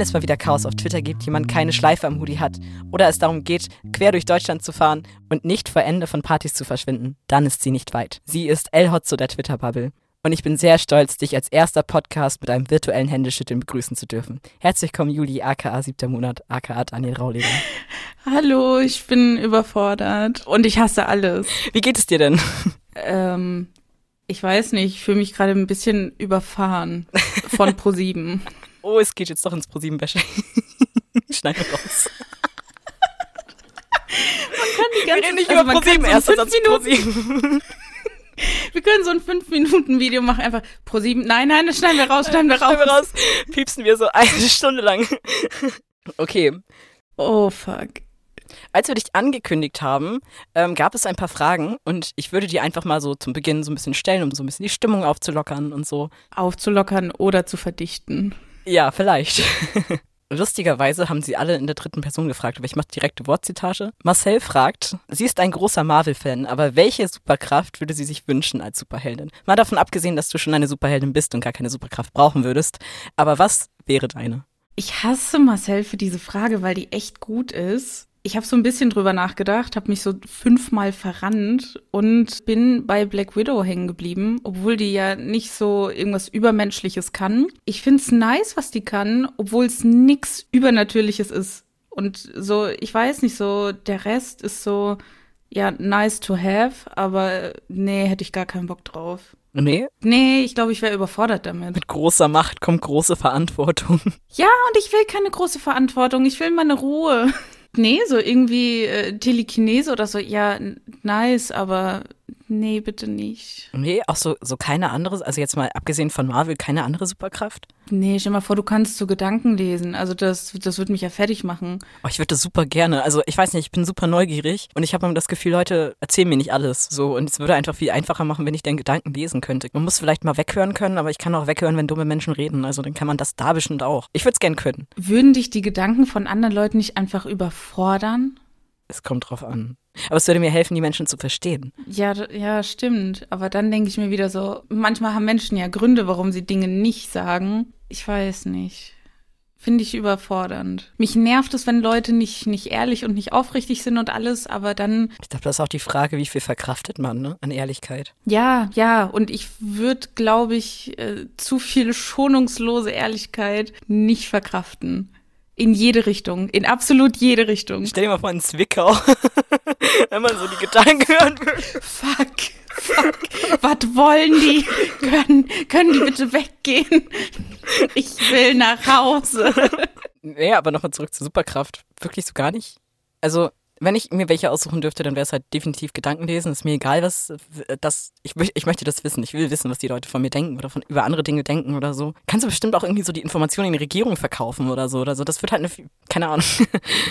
wenn es mal wieder Chaos auf Twitter gibt, jemand keine Schleife am Hoodie hat oder es darum geht, quer durch Deutschland zu fahren und nicht vor Ende von Partys zu verschwinden, dann ist sie nicht weit. Sie ist El Hotzo der Twitter-Bubble. Und ich bin sehr stolz, dich als erster Podcast mit einem virtuellen Händeschütteln begrüßen zu dürfen. Herzlich willkommen, Juli, aka siebter Monat, aka Daniel Rauleger. Hallo, ich bin überfordert und ich hasse alles. Wie geht es dir denn? Ähm, ich weiß nicht, ich fühle mich gerade ein bisschen überfahren von ProSieben. oh, es geht jetzt doch ins ProSieben-Bashing. Schneid mir raus. Man kann die ganze Wir reden nicht also über ProSieben, so fünf Satz Minuten, ProSieben. Wir können so ein 5-Minuten-Video machen, einfach ProSieben. Nein, nein, das schneiden wir raus, schneiden wir raus. Schneiden wir raus. Piepsen wir so eine Stunde lang. Okay, Oh, fuck. Als wir dich angekündigt haben, ähm, gab es ein paar Fragen und ich würde die einfach mal so zum Beginn so ein bisschen stellen, um so ein bisschen die Stimmung aufzulockern und so. Aufzulockern oder zu verdichten. Ja, vielleicht. Lustigerweise haben sie alle in der dritten Person gefragt, aber ich mache direkte Wortzitate. Marcel fragt, sie ist ein großer Marvel-Fan, aber welche Superkraft würde sie sich wünschen als Superheldin? Mal davon abgesehen, dass du schon eine Superheldin bist und gar keine Superkraft brauchen würdest. Aber was wäre deine? Ich hasse Marcel für diese Frage, weil die echt gut ist. Ich habe so ein bisschen drüber nachgedacht, habe mich so fünfmal verrannt und bin bei Black Widow hängen geblieben, obwohl die ja nicht so irgendwas Übermenschliches kann. Ich find's nice, was die kann, obwohl es nix Übernatürliches ist. Und so, ich weiß nicht, so der Rest ist so, ja, nice to have, aber nee, hätte ich gar keinen Bock drauf. Nee, Nee, ich glaube, ich wäre überfordert damit. mit großer Macht kommt große Verantwortung. Ja, und ich will keine große Verantwortung. Ich will meine Ruhe. Nee, so irgendwie äh, Telekinese oder so. Ja, nice, aber nee, bitte nicht. Nee, auch so, so keine andere, also jetzt mal abgesehen von Marvel, keine andere Superkraft? Nee, stell mal vor, du kannst so Gedanken lesen. Also das, das wird mich ja fertig machen. Oh, ich würde das super gerne. Also ich weiß nicht, ich bin super neugierig und ich habe immer das Gefühl, Leute erzählen mir nicht alles. So und es würde einfach viel einfacher machen, wenn ich den Gedanken lesen könnte. Man muss vielleicht mal weghören können, aber ich kann auch weghören, wenn dumme Menschen reden. Also dann kann man das da bestimmt auch. Ich würde es gern können. Würden dich die Gedanken von anderen Leuten nicht einfach überfordern? Es kommt drauf an. Aber es würde mir helfen, die Menschen zu verstehen. Ja, ja, stimmt. Aber dann denke ich mir wieder so, manchmal haben Menschen ja Gründe, warum sie Dinge nicht sagen. Ich weiß nicht. Finde ich überfordernd. Mich nervt es, wenn Leute nicht, nicht ehrlich und nicht aufrichtig sind und alles, aber dann, Ich glaube, das ist auch die Frage, wie viel verkraftet man ne? an Ehrlichkeit. ja, ja, und ich würde, glaube ich, äh, zu viel schonungslose Ehrlichkeit nicht verkraften. In jede Richtung, in absolut jede Richtung. Stell dir mal vor, in Zwickau, wenn man so die Gedanken hören würde. Fuck, fuck, was wollen die? Können, können die bitte weggehen? Ich will nach Hause. Nee, aber nochmal zurück zur Superkraft. Wirklich so gar nicht. Also, wenn ich mir welche aussuchen dürfte, dann wäre es halt definitiv Gedanken lesen. Ist mir egal, was das. Ich, ich möchte das wissen. Ich will wissen, was die Leute von mir denken oder von über andere Dinge denken oder so. Kannst du bestimmt auch irgendwie so die Informationen in die Regierung verkaufen oder so oder so. Das wird halt eine. Keine Ahnung.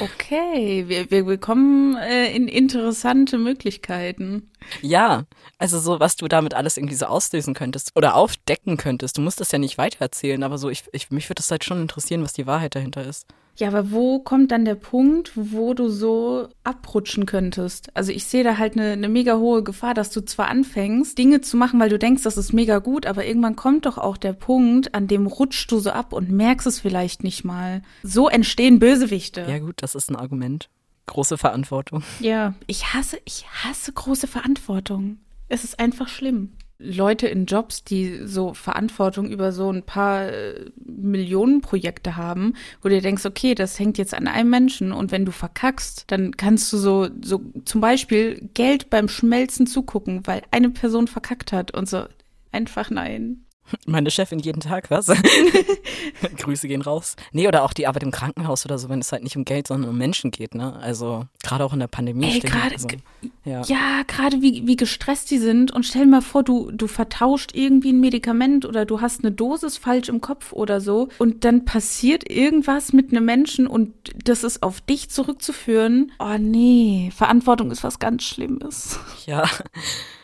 Okay, wir, wir bekommen äh, in interessante Möglichkeiten. ja, also so, was du damit alles irgendwie so auslösen könntest oder aufdecken könntest. Du musst das ja nicht weitererzählen, aber so, ich, ich, mich würde das halt schon interessieren, was die Wahrheit dahinter ist. Ja, aber wo kommt dann der Punkt, wo du so abrutschen könntest? Also ich sehe da halt eine, eine mega hohe Gefahr, dass du zwar anfängst, Dinge zu machen, weil du denkst, das ist mega gut, aber irgendwann kommt doch auch der Punkt, an dem rutschst du so ab und merkst es vielleicht nicht mal. So entstehen Bösewichte. Ja, gut, das ist ein Argument. Große Verantwortung. Ja, ich hasse, ich hasse große Verantwortung. Es ist einfach schlimm. Leute in Jobs, die so Verantwortung über so ein paar äh, Millionenprojekte haben, wo du denkst, okay, das hängt jetzt an einem Menschen und wenn du verkackst, dann kannst du so, so zum Beispiel Geld beim Schmelzen zugucken, weil eine Person verkackt hat und so. Einfach nein. Meine Chefin jeden Tag, was? Grüße gehen raus. Nee, oder auch die Arbeit im Krankenhaus oder so, wenn es halt nicht um Geld, sondern um Menschen geht, ne? Also, gerade auch in der Pandemie. Ey, gerade- also, ja. Ja, gerade wie, wie gestresst die sind. Und stell dir mal vor, du, du vertauscht irgendwie ein Medikament oder du hast eine Dosis falsch im Kopf oder so. Und dann passiert irgendwas mit einem Menschen und das ist auf dich zurückzuführen. Oh nee, Verantwortung ist was ganz Schlimmes. Ja.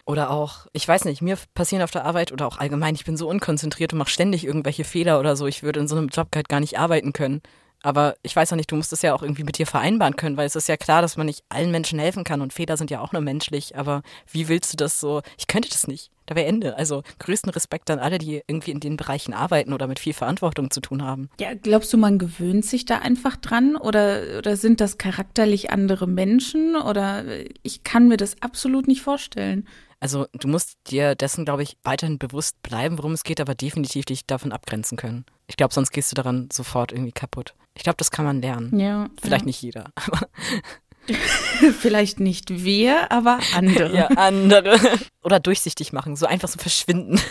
Oder auch, ich weiß nicht, mir passieren auf der Arbeit oder auch allgemein, ich bin so unkonzentriert und mache ständig irgendwelche Fehler oder so. Ich würde in so einem Job halt gar nicht arbeiten können. Aber ich weiß auch nicht, du musst es ja auch irgendwie mit dir vereinbaren können, weil es ist ja klar, dass man nicht allen Menschen helfen kann und Fehler sind ja auch nur menschlich. Aber wie willst du das so? Ich könnte das nicht. Da wäre Ende. Also größten Respekt an alle, die irgendwie in den Bereichen arbeiten oder mit viel Verantwortung zu tun haben. Ja, glaubst du, man gewöhnt sich da einfach dran oder, oder sind das charakterlich andere Menschen oder ich kann mir das absolut nicht vorstellen. Also du musst dir dessen, glaube ich, weiterhin bewusst bleiben, worum es geht, aber definitiv dich davon abgrenzen können. Ich glaube, sonst gehst du daran sofort irgendwie kaputt. Ich glaube, das kann man lernen. Ja. Vielleicht ja. nicht jeder, aber Vielleicht nicht wir, aber andere. ja, andere. Oder durchsichtig machen, so einfach so verschwinden.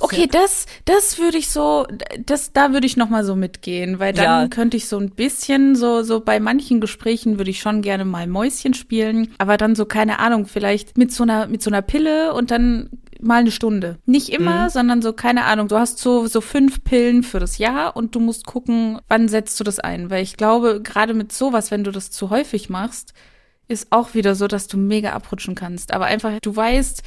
Okay, das, das würde ich so, das, da würde ich nochmal so mitgehen, weil dann Ja. könnte ich so ein bisschen, so, so bei manchen Gesprächen würde ich schon gerne mal Mäuschen spielen, aber dann so, keine Ahnung, vielleicht mit so einer, mit so einer Pille und dann mal eine Stunde. Nicht immer, Mhm. sondern so, keine Ahnung, du hast so, so fünf Pillen für das Jahr und du musst gucken, wann setzt du das ein, weil ich glaube, gerade mit sowas, wenn du das zu häufig machst, ist auch wieder so, dass du mega abrutschen kannst. Aber einfach, du weißt,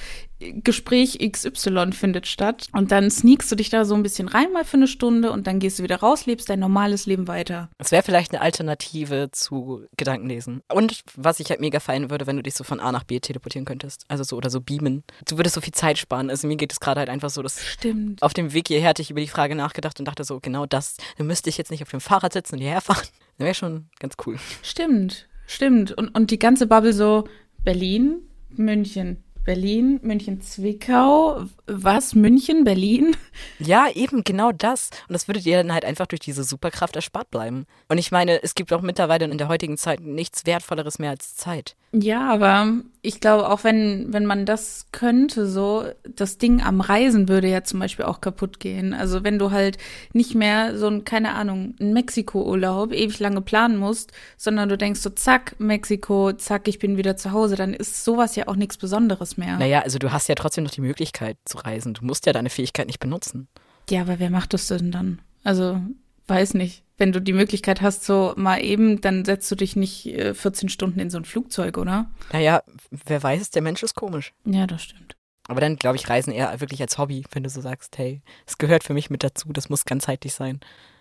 Gespräch XY findet statt und dann sneakst du dich da so ein bisschen rein mal für eine Stunde und dann gehst du wieder raus, lebst dein normales Leben weiter. Es wäre vielleicht eine Alternative zu Gedankenlesen. Und was ich halt mega feiern würde, wenn du dich so von A nach B teleportieren könntest. Also so oder so beamen. Du würdest so viel Zeit sparen. Also mir geht es gerade halt einfach so, dass Stimmt. auf dem Weg hierher hatte ich über die Frage nachgedacht und dachte so, genau das, dann müsste ich jetzt nicht auf dem Fahrrad sitzen und hierher fahren. Das wäre schon ganz cool. Stimmt. Stimmt. Und, und die ganze Bubble so Berlin, München, Berlin, München, Zwickau, was? München, Berlin? Ja, eben genau das. Und das würde dir dann halt einfach durch diese Superkraft erspart bleiben. Und ich meine, es gibt auch mittlerweile in der heutigen Zeit nichts Wertvolleres mehr als Zeit. Ja, aber ich glaube, auch wenn, wenn man das könnte, so, das Ding am Reisen würde ja zum Beispiel auch kaputt gehen. Also wenn du halt nicht mehr so ein, keine Ahnung, ein Mexiko-Urlaub ewig lange planen musst, sondern du denkst so, zack, Mexiko, zack, ich bin wieder zu Hause, dann ist sowas ja auch nichts Besonderes mehr. Naja, also du hast ja trotzdem noch die Möglichkeit zu reisen. Du musst ja deine Fähigkeit nicht benutzen. Ja, aber wer macht das denn dann? Also, weiß nicht. Wenn du die Möglichkeit hast, so mal eben, dann setzt du dich nicht äh, 14 Stunden in so ein Flugzeug, oder? Naja, wer weiß, der Mensch ist komisch. Ja, das stimmt. Aber dann, glaube ich, Reisen eher wirklich als Hobby, wenn du so sagst, hey, es gehört für mich mit dazu, das muss ganzheitlich sein.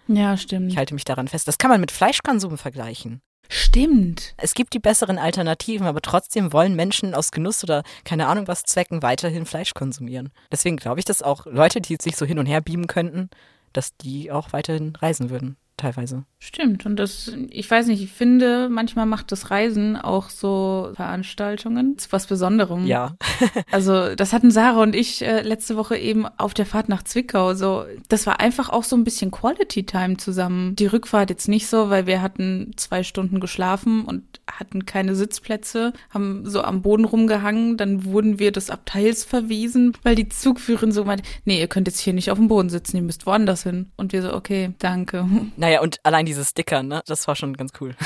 Ja, stimmt. Ich halte mich daran fest. Das kann man mit Fleischkonsum vergleichen. Stimmt. Es gibt die besseren Alternativen, aber trotzdem wollen Menschen aus Genuss oder keine Ahnung was Zwecken weiterhin Fleisch konsumieren. Deswegen glaube ich, dass auch Leute, die sich so hin und her beamen könnten, dass die auch weiterhin reisen würden, teilweise. Stimmt. Und das, ich weiß nicht, ich finde, manchmal macht das Reisen auch so Veranstaltungen zu was Besonderem. Ja. Also, das hatten Sarah und ich äh, letzte Woche eben auf der Fahrt nach Zwickau. So, das war einfach auch so ein bisschen Quality Time zusammen. Die Rückfahrt jetzt nicht so, weil wir hatten zwei Stunden geschlafen und hatten keine Sitzplätze, haben so am Boden rumgehangen. Dann wurden wir des Abteils verwiesen, weil die Zugführerin so meinte, nee, ihr könnt jetzt hier nicht auf dem Boden sitzen, ihr müsst woanders hin. Und wir so, okay, danke. Naja, und allein diese Sticker, ne, das war schon ganz cool.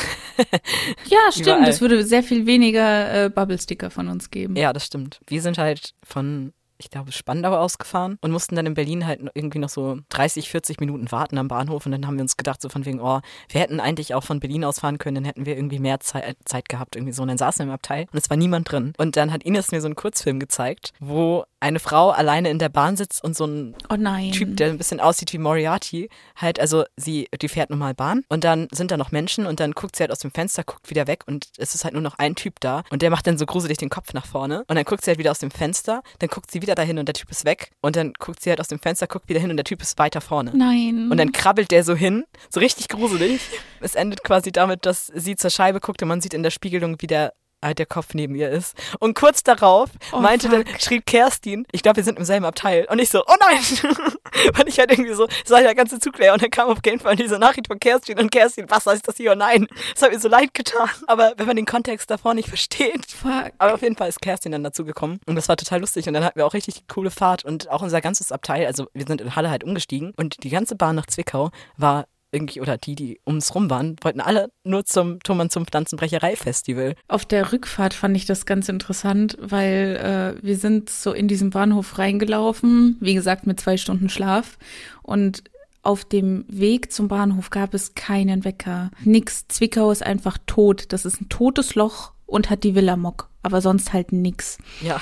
Ja, stimmt. Es würde sehr viel weniger äh, Bubble-Sticker von uns geben. Ja, das stimmt. Wir sind halt von, ich glaube, Spandau ausgefahren und mussten dann in Berlin halt irgendwie noch so 30, 40 Minuten warten am Bahnhof. Und dann haben wir uns gedacht, so von wegen, oh, wir hätten eigentlich auch von Berlin aus fahren können, dann hätten wir irgendwie mehr Zeit, Zeit gehabt, irgendwie so. Und dann saßen wir im Abteil und es war niemand drin. Und dann hat Ines mir so einen Kurzfilm gezeigt, wo eine Frau alleine in der Bahn sitzt und so ein Oh. Typ, der ein bisschen aussieht wie Moriarty, halt, also sie, die fährt normal Bahn und dann sind da noch Menschen und dann guckt sie halt aus dem Fenster, guckt wieder weg und es ist halt nur noch ein Typ da und der macht dann so gruselig den Kopf nach vorne und dann guckt sie halt wieder aus dem Fenster, dann guckt sie wieder dahin und der Typ ist weg und dann guckt sie halt aus dem Fenster, guckt wieder hin und der Typ ist weiter vorne. Nein. Und dann krabbelt der so hin, so richtig gruselig. Es endet quasi damit, dass sie zur Scheibe guckt und man sieht in der Spiegelung, wie der der Kopf neben ihr ist. Und kurz darauf Oh, meinte dann, schrieb Kerstin, ich glaube, wir sind im selben Abteil. Und ich so, oh nein! Weil ich halt irgendwie so, es war der ganze Zug leer und dann kam auf jeden Fall diese Nachricht von Kerstin und Kerstin, was heißt das hier? Oh nein! Das hat mir so leid getan. Aber wenn man den Kontext davor nicht versteht, Fuck. aber auf jeden Fall ist Kerstin dann dazu gekommen und das war total lustig und dann hatten wir auch richtig coole Fahrt und auch unser ganzes Abteil, also wir sind in Halle halt umgestiegen und die ganze Bahn nach Zwickau war irgendwie, oder die, die ums rum waren, wollten alle nur zum Thomann zum Pflanzenbrecherei-Festival. Auf der Rückfahrt fand ich das ganz interessant, weil äh, wir sind so in diesem Bahnhof reingelaufen, wie gesagt mit zwei Stunden Schlaf und auf dem Weg zum Bahnhof gab es keinen Wecker. Nix. Zwickau ist einfach tot. Das ist ein totes Loch und hat die Villa Mock. Aber sonst halt nix. Ja.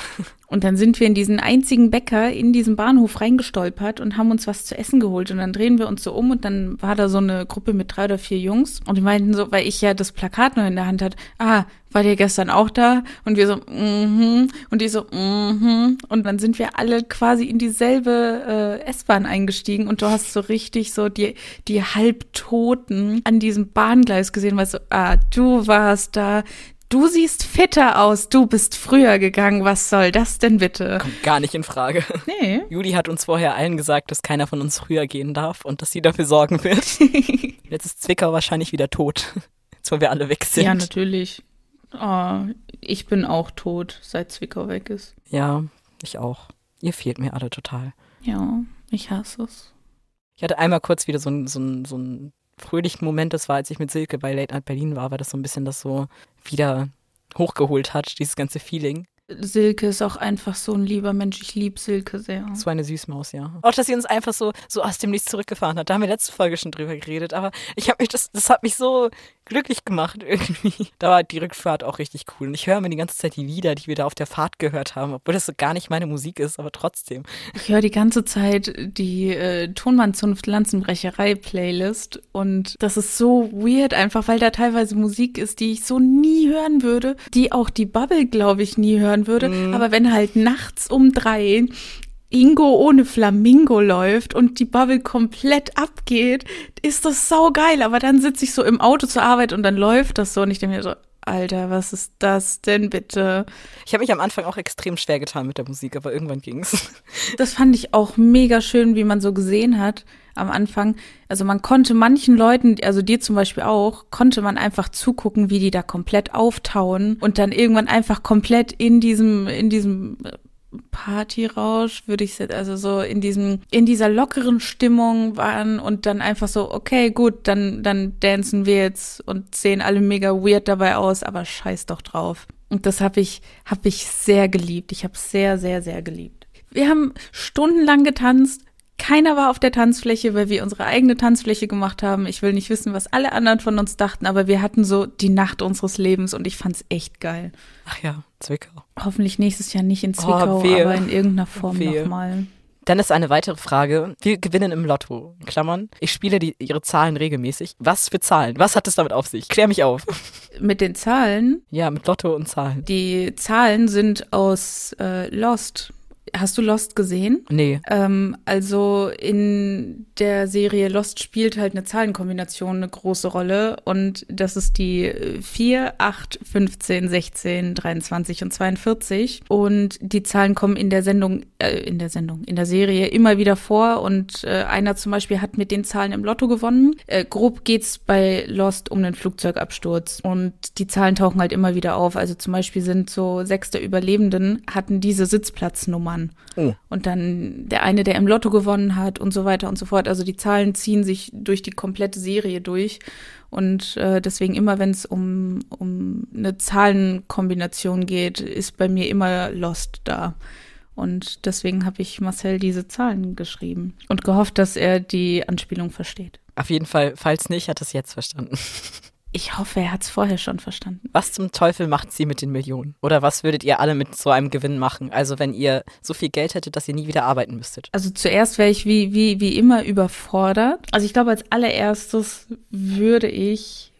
Und dann sind wir in diesen einzigen Bäcker in diesem Bahnhof reingestolpert und haben uns was zu essen geholt. Und dann drehen wir uns so um und dann war da so eine Gruppe mit drei oder vier Jungs. Und die meinten so, weil ich ja das Plakat noch in der Hand hatte, ah, war der gestern auch da? Und wir so, mhm. Mm und die so, mhm. Mm und dann sind wir alle quasi in dieselbe äh, S-Bahn eingestiegen und du hast so richtig so die, die Halbtoten an diesem Bahngleis gesehen, weil so, ah, du warst da, Du siehst fitter aus, du bist früher gegangen, was soll das denn bitte? Kommt gar nicht in Frage. Nee. Juli hat uns vorher allen gesagt, dass keiner von uns früher gehen darf und dass sie dafür sorgen wird. Jetzt ist Zwickau wahrscheinlich wieder tot. Jetzt, wo wir alle weg sind. Ja, natürlich. Oh, ich bin auch tot, seit Zwickau weg ist. Ja, ich auch. Ihr fehlt mir alle total. Ja, ich hasse es. Ich hatte einmal kurz wieder so ein, so ein, so ein fröhlichen Moment, das war, als ich mit Silke bei Late Night Berlin war, weil das so ein bisschen das so wieder hochgeholt hat, dieses ganze Feeling. Silke ist auch einfach so ein lieber Mensch. Ich liebe Silke sehr. So eine Süßmaus, ja. Auch, dass sie uns einfach so, so aus dem Nichts zurückgefahren hat. Da haben wir letzte Folge schon drüber geredet. Aber ich habe mich, das, das hat mich so glücklich gemacht irgendwie. Da war die Rückfahrt auch richtig cool. Und ich höre mir die ganze Zeit die Lieder, die wir da auf der Fahrt gehört haben, obwohl das so gar nicht meine Musik ist, aber trotzdem. Ich höre die ganze Zeit die äh, Tonmannzunft Lanzenbrecherei Playlist und das ist so weird einfach, weil da teilweise Musik ist, die ich so nie hören würde, die auch die Bubble, glaube ich, nie hören würde. Mhm. Aber wenn halt nachts um drei Ingo ohne Flamingo läuft und die Bubble komplett abgeht, ist das sau geil. Aber dann sitze ich so im Auto zur Arbeit und dann läuft das so und ich denke mir so, Alter, was ist das denn bitte? Ich habe mich am Anfang auch extrem schwer getan mit der Musik, aber irgendwann ging's. Das fand ich auch mega schön, wie man so gesehen hat am Anfang. Also man konnte manchen Leuten, also dir zum Beispiel auch, konnte man einfach zugucken, wie die da komplett auftauen und dann irgendwann einfach komplett in diesem, in diesem Partyrausch, würde ich jetzt, also so in diesem, in dieser lockeren Stimmung waren und dann einfach so, okay, gut, dann, dann dancen wir jetzt und sehen alle mega weird dabei aus, aber scheiß doch drauf. Und das habe ich, habe ich sehr geliebt. Ich habe sehr, sehr, sehr geliebt. Wir haben stundenlang getanzt, keiner war auf der Tanzfläche, weil wir unsere eigene Tanzfläche gemacht haben. Ich will nicht wissen, was alle anderen von uns dachten, aber wir hatten so die Nacht unseres Lebens und ich fand's echt geil. Ach ja, Zwickau. Hoffentlich nächstes Jahr nicht in oh, Zwickau, oh, aber in irgendeiner Form nochmal. Dann ist eine weitere Frage. Wir gewinnen im Lotto. Klammern. Ich spiele die, ihre Zahlen regelmäßig. Was für Zahlen? Was hat es damit auf sich? Klär mich auf. Mit den Zahlen? Ja, mit Lotto und Zahlen. Die Zahlen sind aus äh, Lost. Hast du Lost gesehen? Nee. Ähm, also in der Serie Lost spielt halt eine Zahlenkombination eine große Rolle und das ist die 4, 8, 15, 16, 23 und 42 und die Zahlen kommen in der Sendung, äh, in der Sendung, in der Serie immer wieder vor und äh, einer zum Beispiel hat mit den Zahlen im Lotto gewonnen. Äh, grob geht's bei Lost um einen Flugzeugabsturz und die Zahlen tauchen halt immer wieder auf. Also zum Beispiel sind so sechs der Überlebenden hatten diese Sitzplatznummern an. Oh. Und dann der eine, der im Lotto gewonnen hat und so weiter und so fort. Also die Zahlen ziehen sich durch die komplette Serie durch. Und äh, deswegen immer, wenn es um, um eine Zahlenkombination geht, ist bei mir immer Lost da. Und deswegen habe ich Marcel diese Zahlen geschrieben und gehofft, dass er die Anspielung versteht. Auf jeden Fall, falls nicht, hat er es jetzt verstanden. Ich hoffe, er hat es vorher schon verstanden. Was zum Teufel macht sie mit den Millionen? Oder was würdet ihr alle mit so einem Gewinn machen? Also wenn ihr so viel Geld hättet, dass ihr nie wieder arbeiten müsstet. Also zuerst wäre ich wie, wie, wie immer überfordert. Also ich glaube, als allererstes würde ich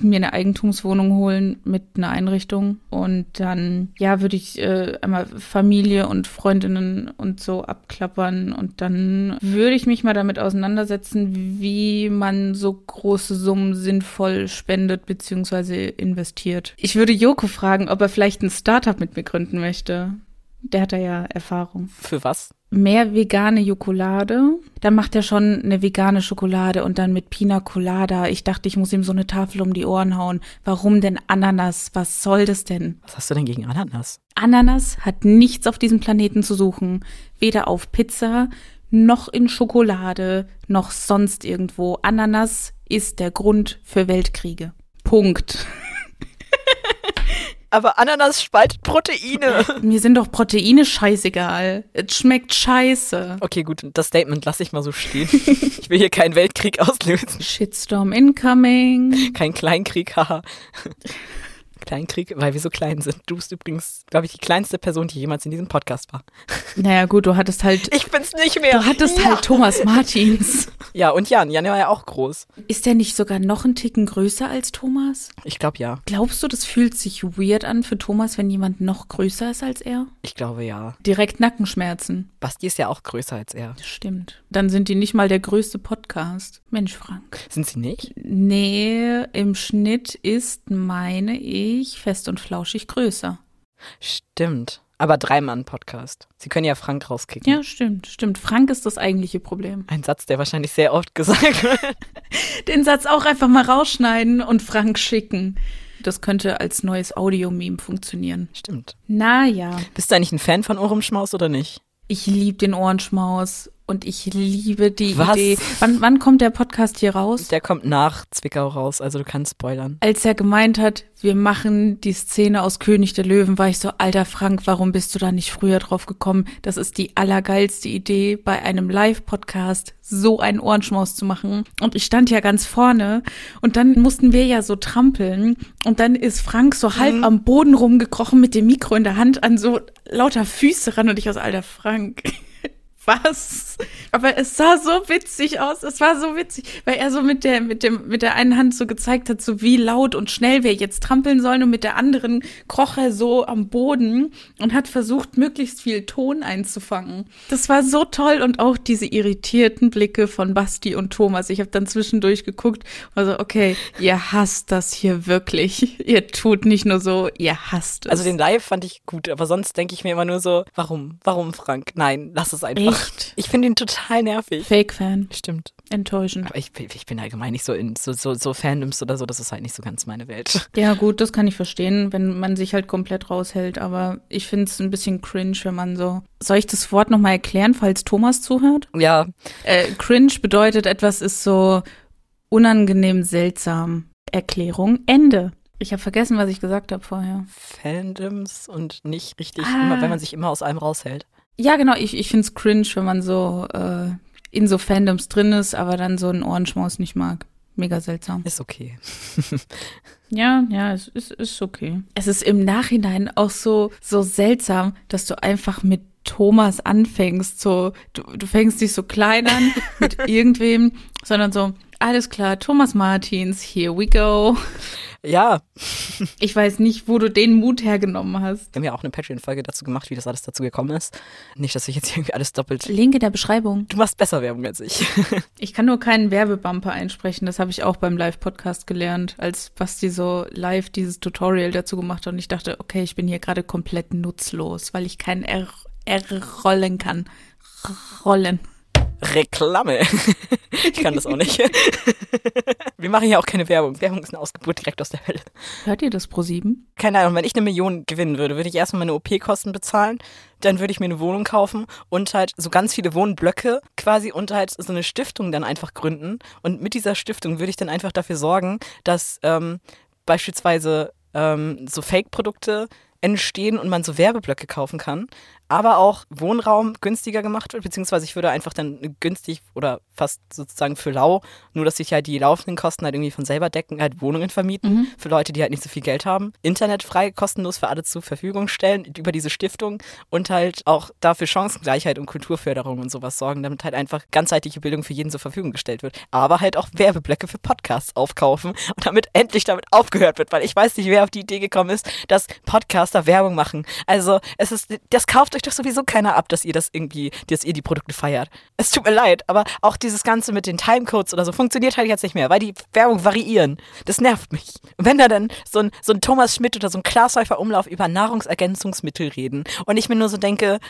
mir eine Eigentumswohnung holen mit einer Einrichtung und dann ja würde ich äh, einmal Familie und Freundinnen und so abklappern und dann würde ich mich mal damit auseinandersetzen, wie man so große Summen sinnvoll spendet bzw. investiert. Ich würde Joko fragen, ob er vielleicht ein Startup mit mir gründen möchte. Der hat da ja Erfahrung. Für was? Mehr vegane Jokolade. Dann macht er schon eine vegane Schokolade und dann mit Pina Colada. Ich dachte, ich muss ihm so eine Tafel um die Ohren hauen. Warum denn Ananas? Was soll das denn? Was hast du denn gegen Ananas? Ananas hat nichts auf diesem Planeten zu suchen. Weder auf Pizza, noch in Schokolade, noch sonst irgendwo. Ananas ist der Grund für Weltkriege. Punkt. Aber Ananas spaltet Proteine. Mir sind doch Proteine scheißegal. Es schmeckt scheiße. Okay, gut, das Statement lasse ich mal so stehen. ich will hier keinen Weltkrieg auslösen. Shitstorm incoming. Kein Kleinkrieg, haha. Kleinkrieg, weil wir so klein sind. Du bist übrigens, glaube ich, die kleinste Person, die jemals in diesem Podcast war. Naja, gut, du hattest halt. Ich bin's nicht mehr. Du hattest ja. halt Thomas Martins. Ja, und Jan. Jan war ja auch groß. Ist der nicht sogar noch einen Ticken größer als Thomas? Ich glaube ja. Glaubst du, das fühlt sich weird an für Thomas, wenn jemand noch größer ist als er? Ich glaube ja. Direkt Nackenschmerzen. Basti ist ja auch größer als er. Stimmt. Dann sind die nicht mal der größte Podcast. Mensch, Frank. Sind sie nicht? Nee, im Schnitt ist, meine ich, fest und flauschig größer. Stimmt. Aber Dreimann-Podcast. Sie können ja Frank rauskicken. Ja, stimmt, stimmt. Frank ist das eigentliche Problem. Ein Satz, der wahrscheinlich sehr oft gesagt wird. Den Satz auch einfach mal rausschneiden und Frank schicken. Das könnte als neues Audio-Meme funktionieren. Stimmt. Naja, Bist du eigentlich ein Fan von Ohrenschmaus oder nicht? ich liebe den Ohrenschmaus und ich liebe die Was? Idee. Wann, wann kommt der Podcast hier raus? Der kommt nach Zwickau raus, also du kannst spoilern. Als er gemeint hat, wir machen die Szene aus König der Löwen, war ich so, alter Frank, warum bist du da nicht früher drauf gekommen? Das ist die allergeilste Idee, bei einem Live-Podcast so einen Ohrenschmaus zu machen. Und ich stand ja ganz vorne und dann mussten wir ja so trampeln und dann ist Frank so halb am Boden rumgekrochen mit dem Mikro in der Hand an so lauter Füße ran und ich aus, alter Frank. Was? Aber es sah so witzig aus. Es war so witzig, weil er so mit der, mit dem, mit der einen Hand so gezeigt hat, so wie laut und schnell wir jetzt trampeln sollen und mit der anderen kroch er so am Boden und hat versucht, möglichst viel Ton einzufangen. Das war so toll und auch diese irritierten Blicke von Basti und Thomas. Ich habe dann zwischendurch geguckt und so, okay, ihr hasst das hier wirklich. Ihr tut nicht nur so, ihr hasst es. Also den Live fand ich gut, aber sonst denke ich mir immer nur so, warum? Warum, Frank? Nein, lass es einfach. Echt? Ich finde ihn total nervig. Fake-Fan. Stimmt. Enttäuschend. Aber ich, ich bin allgemein nicht so in so, so, so Fandoms oder so, das ist halt nicht so ganz meine Welt. Ja, gut, das kann ich verstehen, wenn man sich halt komplett raushält. Aber ich finde es ein bisschen cringe, wenn man so. Soll ich das Wort nochmal erklären, falls Thomas zuhört? Ja, Äh, cringe bedeutet, etwas ist so unangenehm seltsam. Erklärung, Ende. Ich habe vergessen, was ich gesagt habe vorher. Fandoms und nicht richtig, Ah. immer, wenn man sich immer aus allem raushält. Ja, genau, ich, ich finde es cringe, wenn man so äh, in so Fandoms drin ist, aber dann so einen Ohrenschmaus nicht mag. Mega seltsam. Ist okay. Ja, ja, es ist, ist okay. Es ist im Nachhinein auch so, so seltsam, dass du einfach mit Thomas anfängst. So, du, du fängst nicht so klein an mit irgendwem, sondern so, alles klar, Thomas Martins, here we go. Ja, Ich weiß nicht, wo du den Mut hergenommen hast. wir haben ja auch eine Patreon-Folge dazu gemacht, wie das alles dazu gekommen ist. Nicht, dass ich jetzt irgendwie alles doppelt. Link in der Beschreibung. Du machst besser Werbung als ich. Ich kann nur keinen Werbebumper einsprechen. Das habe ich auch beim Live-Podcast gelernt, als Basti so live dieses Tutorial dazu gemacht hat. Und ich dachte, okay, ich bin hier gerade komplett nutzlos, weil ich kein R, R rollen kann. Rollen. Reklame. Ich kann das auch nicht. Wir machen ja auch keine Werbung. Werbung ist eine Ausgeburt direkt aus der Hölle. Hört ihr das pro sieben? Keine Ahnung, wenn ich eine Million gewinnen würde, würde ich erstmal meine OP-Kosten bezahlen, dann würde ich mir eine Wohnung kaufen und halt so ganz viele Wohnblöcke quasi und halt so eine Stiftung dann einfach gründen. Und mit dieser Stiftung würde ich dann einfach dafür sorgen, dass ähm, beispielsweise ähm, so Fake-Produkte entstehen und man so Werbeblöcke kaufen kann, aber auch Wohnraum günstiger gemacht wird, beziehungsweise ich würde einfach dann günstig oder fast sozusagen für lau, nur dass sich halt die laufenden Kosten halt irgendwie von selber decken, halt Wohnungen vermieten für Leute, die halt nicht so viel Geld haben, Internet frei, kostenlos für alle zur Verfügung stellen über diese Stiftung und halt auch dafür Chancengleichheit und Kulturförderung und sowas sorgen, damit halt einfach ganzheitliche Bildung für jeden zur Verfügung gestellt wird, aber halt auch Werbeblöcke für Podcasts aufkaufen und damit endlich damit aufgehört wird, weil ich weiß nicht, wer auf die Idee gekommen ist, dass Podcaster Werbung machen. Also es ist, das kauft euch doch sowieso keiner ab, dass ihr das irgendwie, dass ihr die Produkte feiert. Es tut mir leid, aber auch dieses Ganze mit den Timecodes oder so funktioniert halt jetzt nicht mehr, weil die Werbung variieren. Das nervt mich. Wenn da dann so ein, so ein Thomas Schmidt oder so ein Klaas Häufer Umlauf über Nahrungsergänzungsmittel reden und ich mir nur so denke,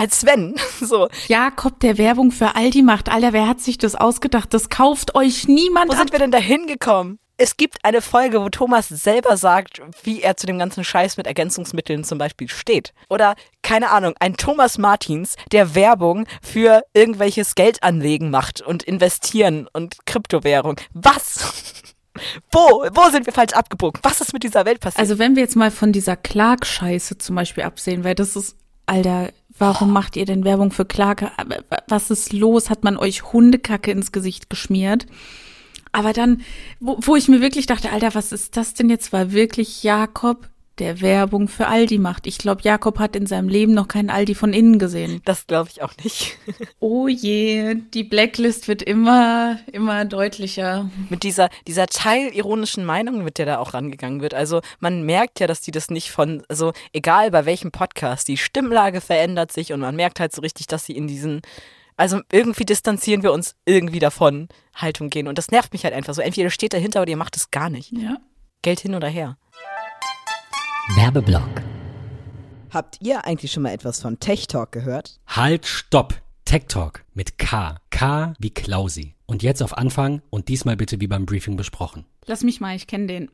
als wenn, so, Jakob, der Werbung für Aldi macht. Alter, wer hat sich das ausgedacht? Das kauft euch niemand Wo sind wir denn da hingekommen? Es gibt eine Folge, wo Thomas selber sagt, wie er zu dem ganzen Scheiß mit Ergänzungsmitteln zum Beispiel steht. Oder, keine Ahnung, ein Thomas Martins, der Werbung für irgendwelches Geldanlegen macht und investieren und Kryptowährung. Was? Wo? Wo sind wir falsch abgebogen? Was ist mit dieser Welt passiert? Also wenn wir jetzt mal von dieser Clark-Scheiße zum Beispiel absehen, weil das ist, Alter, warum macht ihr denn Werbung für Clark? Was ist los? Hat man euch Hundekacke ins Gesicht geschmiert? Aber dann, wo, wo ich mir wirklich dachte, Alter, was ist das denn jetzt? War wirklich Jakob der Werbung für Aldi macht. Ich glaube, Jakob hat in seinem Leben noch keinen Aldi von innen gesehen. Das glaube ich auch nicht. oh je, die Blacklist wird immer, immer deutlicher. Mit dieser, dieser teilironischen Meinung, mit der da auch rangegangen wird. Also man merkt ja, dass die das nicht von, also egal bei welchem Podcast, die Stimmlage verändert sich und man merkt halt so richtig, dass sie in diesen also irgendwie distanzieren wir uns irgendwie davon Haltung gehen. Und das nervt mich halt einfach so. Entweder steht dahinter oder ihr macht es gar nicht. Ja. Geld hin oder her. Werbeblock. Habt ihr eigentlich schon mal etwas von Tech Talk gehört? Halt, stopp! Tech Talk mit K. K wie Klausi. Und jetzt auf Anfang und diesmal bitte wie beim Briefing besprochen. Lass mich mal, ich kenne den.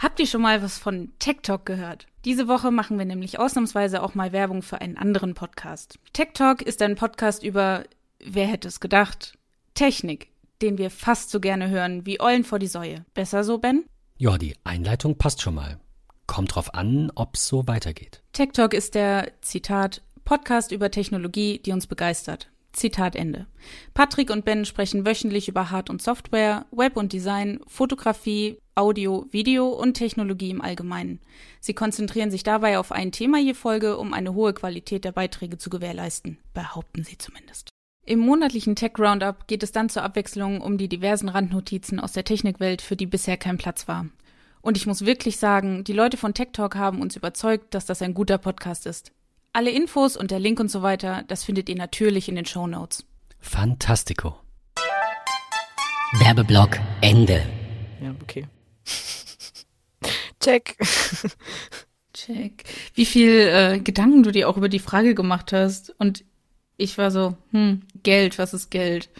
Habt ihr schon mal was von Tech Talk gehört? Diese Woche machen wir nämlich ausnahmsweise auch mal Werbung für einen anderen Podcast. Tech Talk ist ein Podcast über, wer hätte es gedacht, Technik, den wir fast so gerne hören wie Eulen vor die Säue. Besser so, Ben? Ja, die Einleitung passt schon mal. Kommt drauf an, ob's so weitergeht. Tech Talk ist der, Zitat, Podcast über Technologie, die uns begeistert. Zitat Ende. Patrick und Ben sprechen wöchentlich über Hard- und Software, Web und Design, Fotografie, Audio, Video und Technologie im Allgemeinen. Sie konzentrieren sich dabei auf ein Thema je Folge, um eine hohe Qualität der Beiträge zu gewährleisten. Behaupten sie zumindest. Im monatlichen Tech Roundup geht es dann zur Abwechslung um die diversen Randnotizen aus der Technikwelt, für die bisher kein Platz war. Und ich muss wirklich sagen, die Leute von Tech Talk haben uns überzeugt, dass das ein guter Podcast ist. Alle Infos und der Link und so weiter, das findet ihr natürlich in den Show Notes. Fantastico. Werbeblock Ende. Ja, okay. Check. Check. Wie viel äh, Gedanken du dir auch über die Frage gemacht hast. Und ich war so, hm, Geld, was ist Geld?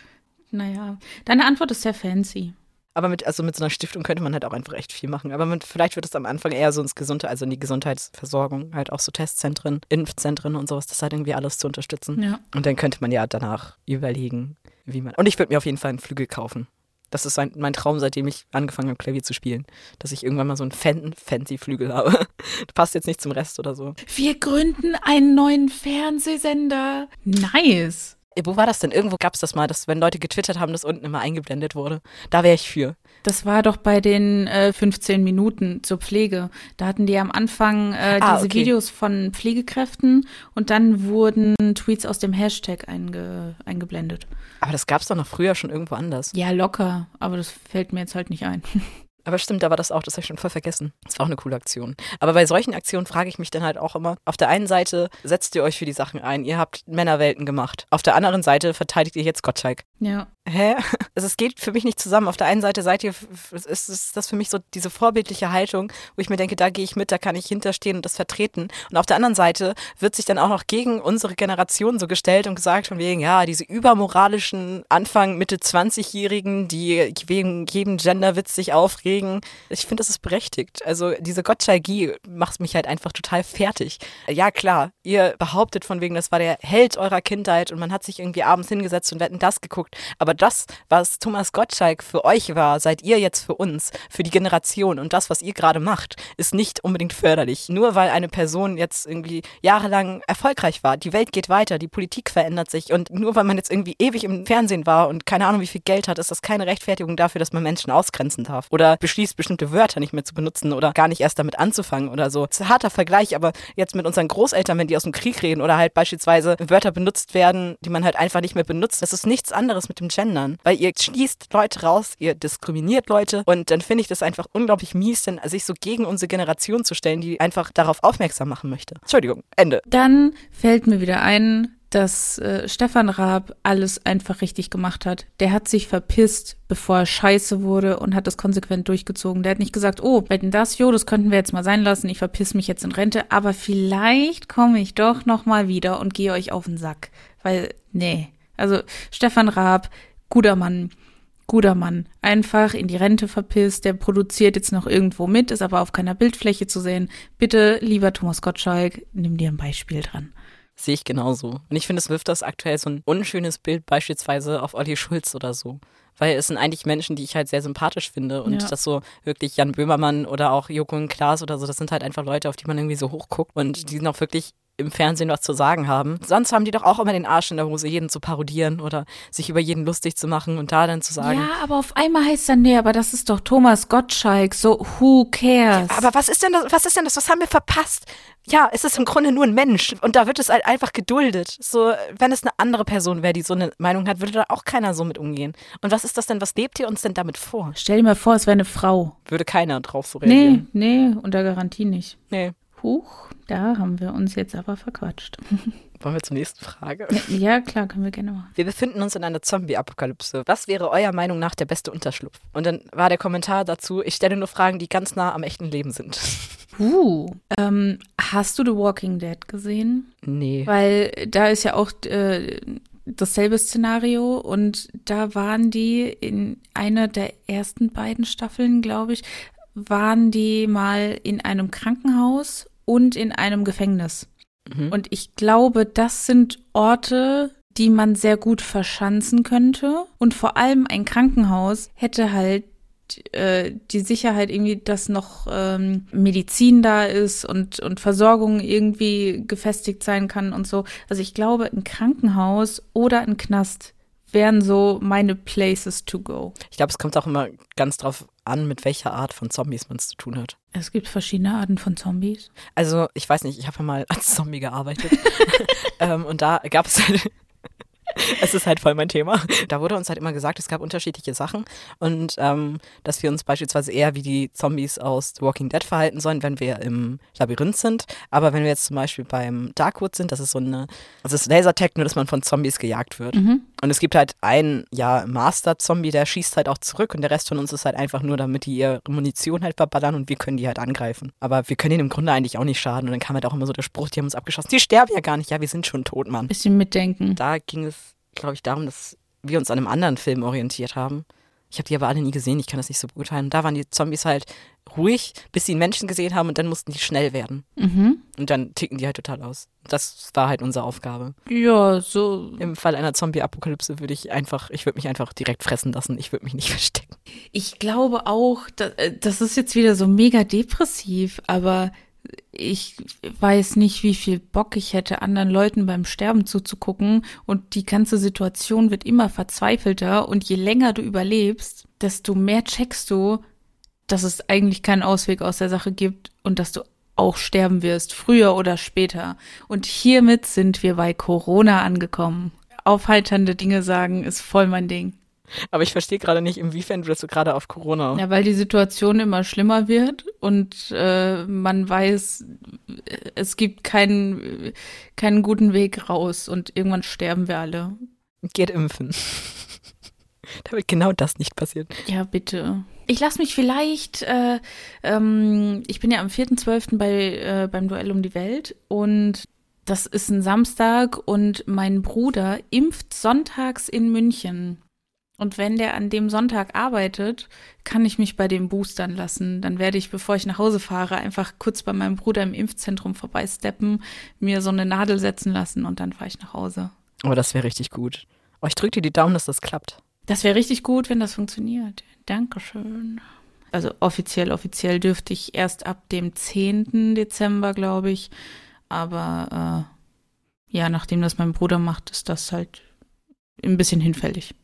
Naja, deine Antwort ist sehr fancy. Aber mit, also mit so einer Stiftung könnte man halt auch einfach echt viel machen. Aber mit, vielleicht wird es am Anfang eher so ins Gesunde, also in die Gesundheitsversorgung, halt auch so Testzentren, Impfzentren und sowas, das halt irgendwie alles zu unterstützen. Ja. Und dann könnte man ja danach überlegen, wie man. Und ich würde mir auf jeden Fall einen Flügel kaufen. Das ist mein, mein Traum, seitdem ich angefangen habe, Klavier zu spielen. Dass ich irgendwann mal so einen fan fancy Flügel habe. Passt jetzt nicht zum Rest oder so. Wir gründen einen neuen Fernsehsender. Nice. Wo war das denn? Irgendwo gab es das mal, dass wenn Leute getwittert haben, das unten immer eingeblendet wurde. Da wäre ich für. Das war doch bei den äh, 15 Minuten zur Pflege. Da hatten die am Anfang äh, Ah, diese okay. Videos von Pflegekräften und dann wurden Tweets aus dem Hashtag einge eingeblendet. Aber das gab es doch noch früher schon irgendwo anders. Ja, locker, aber das fällt mir jetzt halt nicht ein. Aber stimmt, da war das auch, das habe ich schon voll vergessen. Das war auch eine coole Aktion. Aber bei solchen Aktionen frage ich mich dann halt auch immer, auf der einen Seite setzt ihr euch für die Sachen ein, ihr habt Männerwelten gemacht. Auf der anderen Seite verteidigt ihr jetzt Gottschalk. Ja. Hä? Also es geht für mich nicht zusammen. Auf der einen Seite seid ihr, ist, ist das für mich so diese vorbildliche Haltung, wo ich mir denke, da gehe ich mit, da kann ich hinterstehen und das vertreten. Und auf der anderen Seite wird sich dann auch noch gegen unsere Generation so gestellt und gesagt von wegen, ja, diese übermoralischen Anfang, Mitte 20-Jährigen, die wegen jedem Genderwitz sich aufregen. Ich finde, das ist berechtigt. Also diese Gottschalgie macht mich halt einfach total fertig. Ja, klar, ihr behauptet von wegen, das war der Held eurer Kindheit und man hat sich irgendwie abends hingesetzt und wetten das geguckt. Aber das, was Thomas Gottschalk für euch war, seid ihr jetzt für uns, für die Generation. Und das, was ihr gerade macht, ist nicht unbedingt förderlich. Nur weil eine Person jetzt irgendwie jahrelang erfolgreich war. Die Welt geht weiter, die Politik verändert sich. Und nur weil man jetzt irgendwie ewig im Fernsehen war und keine Ahnung, wie viel Geld hat, ist das keine Rechtfertigung dafür, dass man Menschen ausgrenzen darf. Oder beschließt, bestimmte Wörter nicht mehr zu benutzen oder gar nicht erst damit anzufangen oder so. Das ist ein harter Vergleich, aber jetzt mit unseren Großeltern, wenn die aus dem Krieg reden oder halt beispielsweise Wörter benutzt werden, die man halt einfach nicht mehr benutzt, das ist nichts anderes mit dem Gendern. Weil ihr schließt Leute raus, ihr diskriminiert Leute und dann finde ich das einfach unglaublich mies, denn sich so gegen unsere Generation zu stellen, die einfach darauf aufmerksam machen möchte. Entschuldigung, Ende. Dann fällt mir wieder ein, dass äh, Stefan Raab alles einfach richtig gemacht hat. Der hat sich verpisst, bevor er scheiße wurde und hat das konsequent durchgezogen. Der hat nicht gesagt, oh, wetten das, jo, das könnten wir jetzt mal sein lassen, ich verpiss mich jetzt in Rente, aber vielleicht komme ich doch noch mal wieder und gehe euch auf den Sack. Weil, nee. Also, Stefan Raab, guter Mann, guter Mann. Einfach in die Rente verpisst, der produziert jetzt noch irgendwo mit, ist aber auf keiner Bildfläche zu sehen. Bitte, lieber Thomas Gottschalk, nimm dir ein Beispiel dran. Sehe ich genauso. Und ich finde, es wirft das aktuell so ein unschönes Bild beispielsweise auf Olli Schulz oder so. Weil es sind eigentlich Menschen, die ich halt sehr sympathisch finde. Und Ja. das so wirklich Jan Böhmermann oder auch Joko und Klaas oder so, das sind halt einfach Leute, auf die man irgendwie so hochguckt und die noch wirklich im Fernsehen was zu sagen haben. Sonst haben die doch auch immer den Arsch in der Hose, jeden zu parodieren oder sich über jeden lustig zu machen und da dann zu sagen. Ja, aber auf einmal heißt dann, nee, aber das ist doch Thomas Gottschalk, so who cares? Aber was ist denn das, was ist denn das, was haben wir verpasst? Ja, es ist im Grunde nur ein Mensch und da wird es halt einfach geduldet. So, wenn es eine andere Person wäre, die so eine Meinung hat, würde da auch keiner so mit umgehen. Und was ist das denn, was lebt ihr uns denn damit vor? Stell dir mal vor, es wäre eine Frau. Würde keiner drauf so Nee, reagieren. nee, unter Garantie nicht. Nee. Huch, da haben wir uns jetzt aber verquatscht. Wollen wir zur nächsten Frage? ja, klar, können wir gerne machen. Wir befinden uns in einer Zombie-Apokalypse. Was wäre eurer Meinung nach der beste Unterschlupf? Und dann war der Kommentar dazu, ich stelle nur Fragen, die ganz nah am echten Leben sind. Uh, ähm, hast du The Walking Dead gesehen? Nee. Weil da ist ja auch äh, dasselbe Szenario und da waren die in einer der ersten beiden Staffeln, glaube ich, waren die mal in einem Krankenhaus und in einem Gefängnis. Mhm. Und ich glaube, das sind Orte, die man sehr gut verschanzen könnte. Und vor allem ein Krankenhaus hätte halt äh, die Sicherheit irgendwie, dass noch ähm, Medizin da ist und, und Versorgung irgendwie gefestigt sein kann und so. Also ich glaube, ein Krankenhaus oder ein Knast wären so meine Places to go. Ich glaube, es kommt auch immer ganz drauf an, mit welcher Art von Zombies man es zu tun hat. Es gibt verschiedene Arten von Zombies. Also, ich weiß nicht, ich habe ja mal als Zombie gearbeitet. ähm, und da gab es halt. Es ist halt voll mein Thema. Da wurde uns halt immer gesagt, es gab unterschiedliche Sachen und ähm, dass wir uns beispielsweise eher wie die Zombies aus The Walking Dead verhalten sollen, wenn wir im Labyrinth sind. Aber wenn wir jetzt zum Beispiel beim Darkwood sind, das ist so eine, das ist Lasertag, nur dass man von Zombies gejagt wird. Mhm. Und es gibt halt einen, ja, Master-Zombie, der schießt halt auch zurück und der Rest von uns ist halt einfach nur, damit die ihre Munition halt verballern und wir können die halt angreifen. Aber wir können ihnen im Grunde eigentlich auch nicht schaden. Und dann kam halt auch immer so der Spruch, die haben uns abgeschossen. Die sterben ja gar nicht. Ja, wir sind schon tot, Mann. Bisschen mitdenken. Da ging es, glaube ich, darum, dass wir uns an einem anderen Film orientiert haben. Ich habe die aber alle nie gesehen, ich kann das nicht so beurteilen. Und da waren die Zombies halt ruhig, bis sie einen Menschen gesehen haben und dann mussten die schnell werden. Mhm. Und dann ticken die halt total aus. Das war halt unsere Aufgabe. Ja, so. Im Fall einer Zombie-Apokalypse würde ich einfach, ich würde mich einfach direkt fressen lassen. Ich würde mich nicht verstecken. Ich glaube auch, äh, das ist jetzt wieder so mega depressiv, aber ich weiß nicht, wie viel Bock ich hätte, anderen Leuten beim Sterben zuzugucken und die ganze Situation wird immer verzweifelter und je länger du überlebst, desto mehr checkst du, dass es eigentlich keinen Ausweg aus der Sache gibt und dass du auch sterben wirst, früher oder später. Und hiermit sind wir bei Corona angekommen. Aufheiternde Dinge sagen ist voll mein Ding. Aber ich verstehe gerade nicht, inwiefern du das so gerade auf Corona. Ja, weil die Situation immer schlimmer wird und äh, man weiß, es gibt keinen, keinen guten Weg raus und irgendwann sterben wir alle. Geht impfen. Damit genau das nicht passiert. Ja, bitte. Ich lasse mich vielleicht, äh, ähm, ich bin ja am 4.12. bei äh, beim Duell um die Welt und das ist ein Samstag und mein Bruder impft sonntags in München. Und wenn der an dem Sonntag arbeitet, kann ich mich bei dem boostern lassen. Dann werde ich, bevor ich nach Hause fahre, einfach kurz bei meinem Bruder im Impfzentrum vorbeisteppen, mir so eine Nadel setzen lassen und dann fahre ich nach Hause. Aber das wäre richtig gut. Oh, ich drücke dir die Daumen, dass das klappt. Das wäre richtig gut, wenn das funktioniert. Dankeschön. Also offiziell, offiziell dürfte ich erst ab dem 10. Dezember, glaube ich. Aber äh, ja, nachdem das mein Bruder macht, ist das halt ein bisschen hinfällig.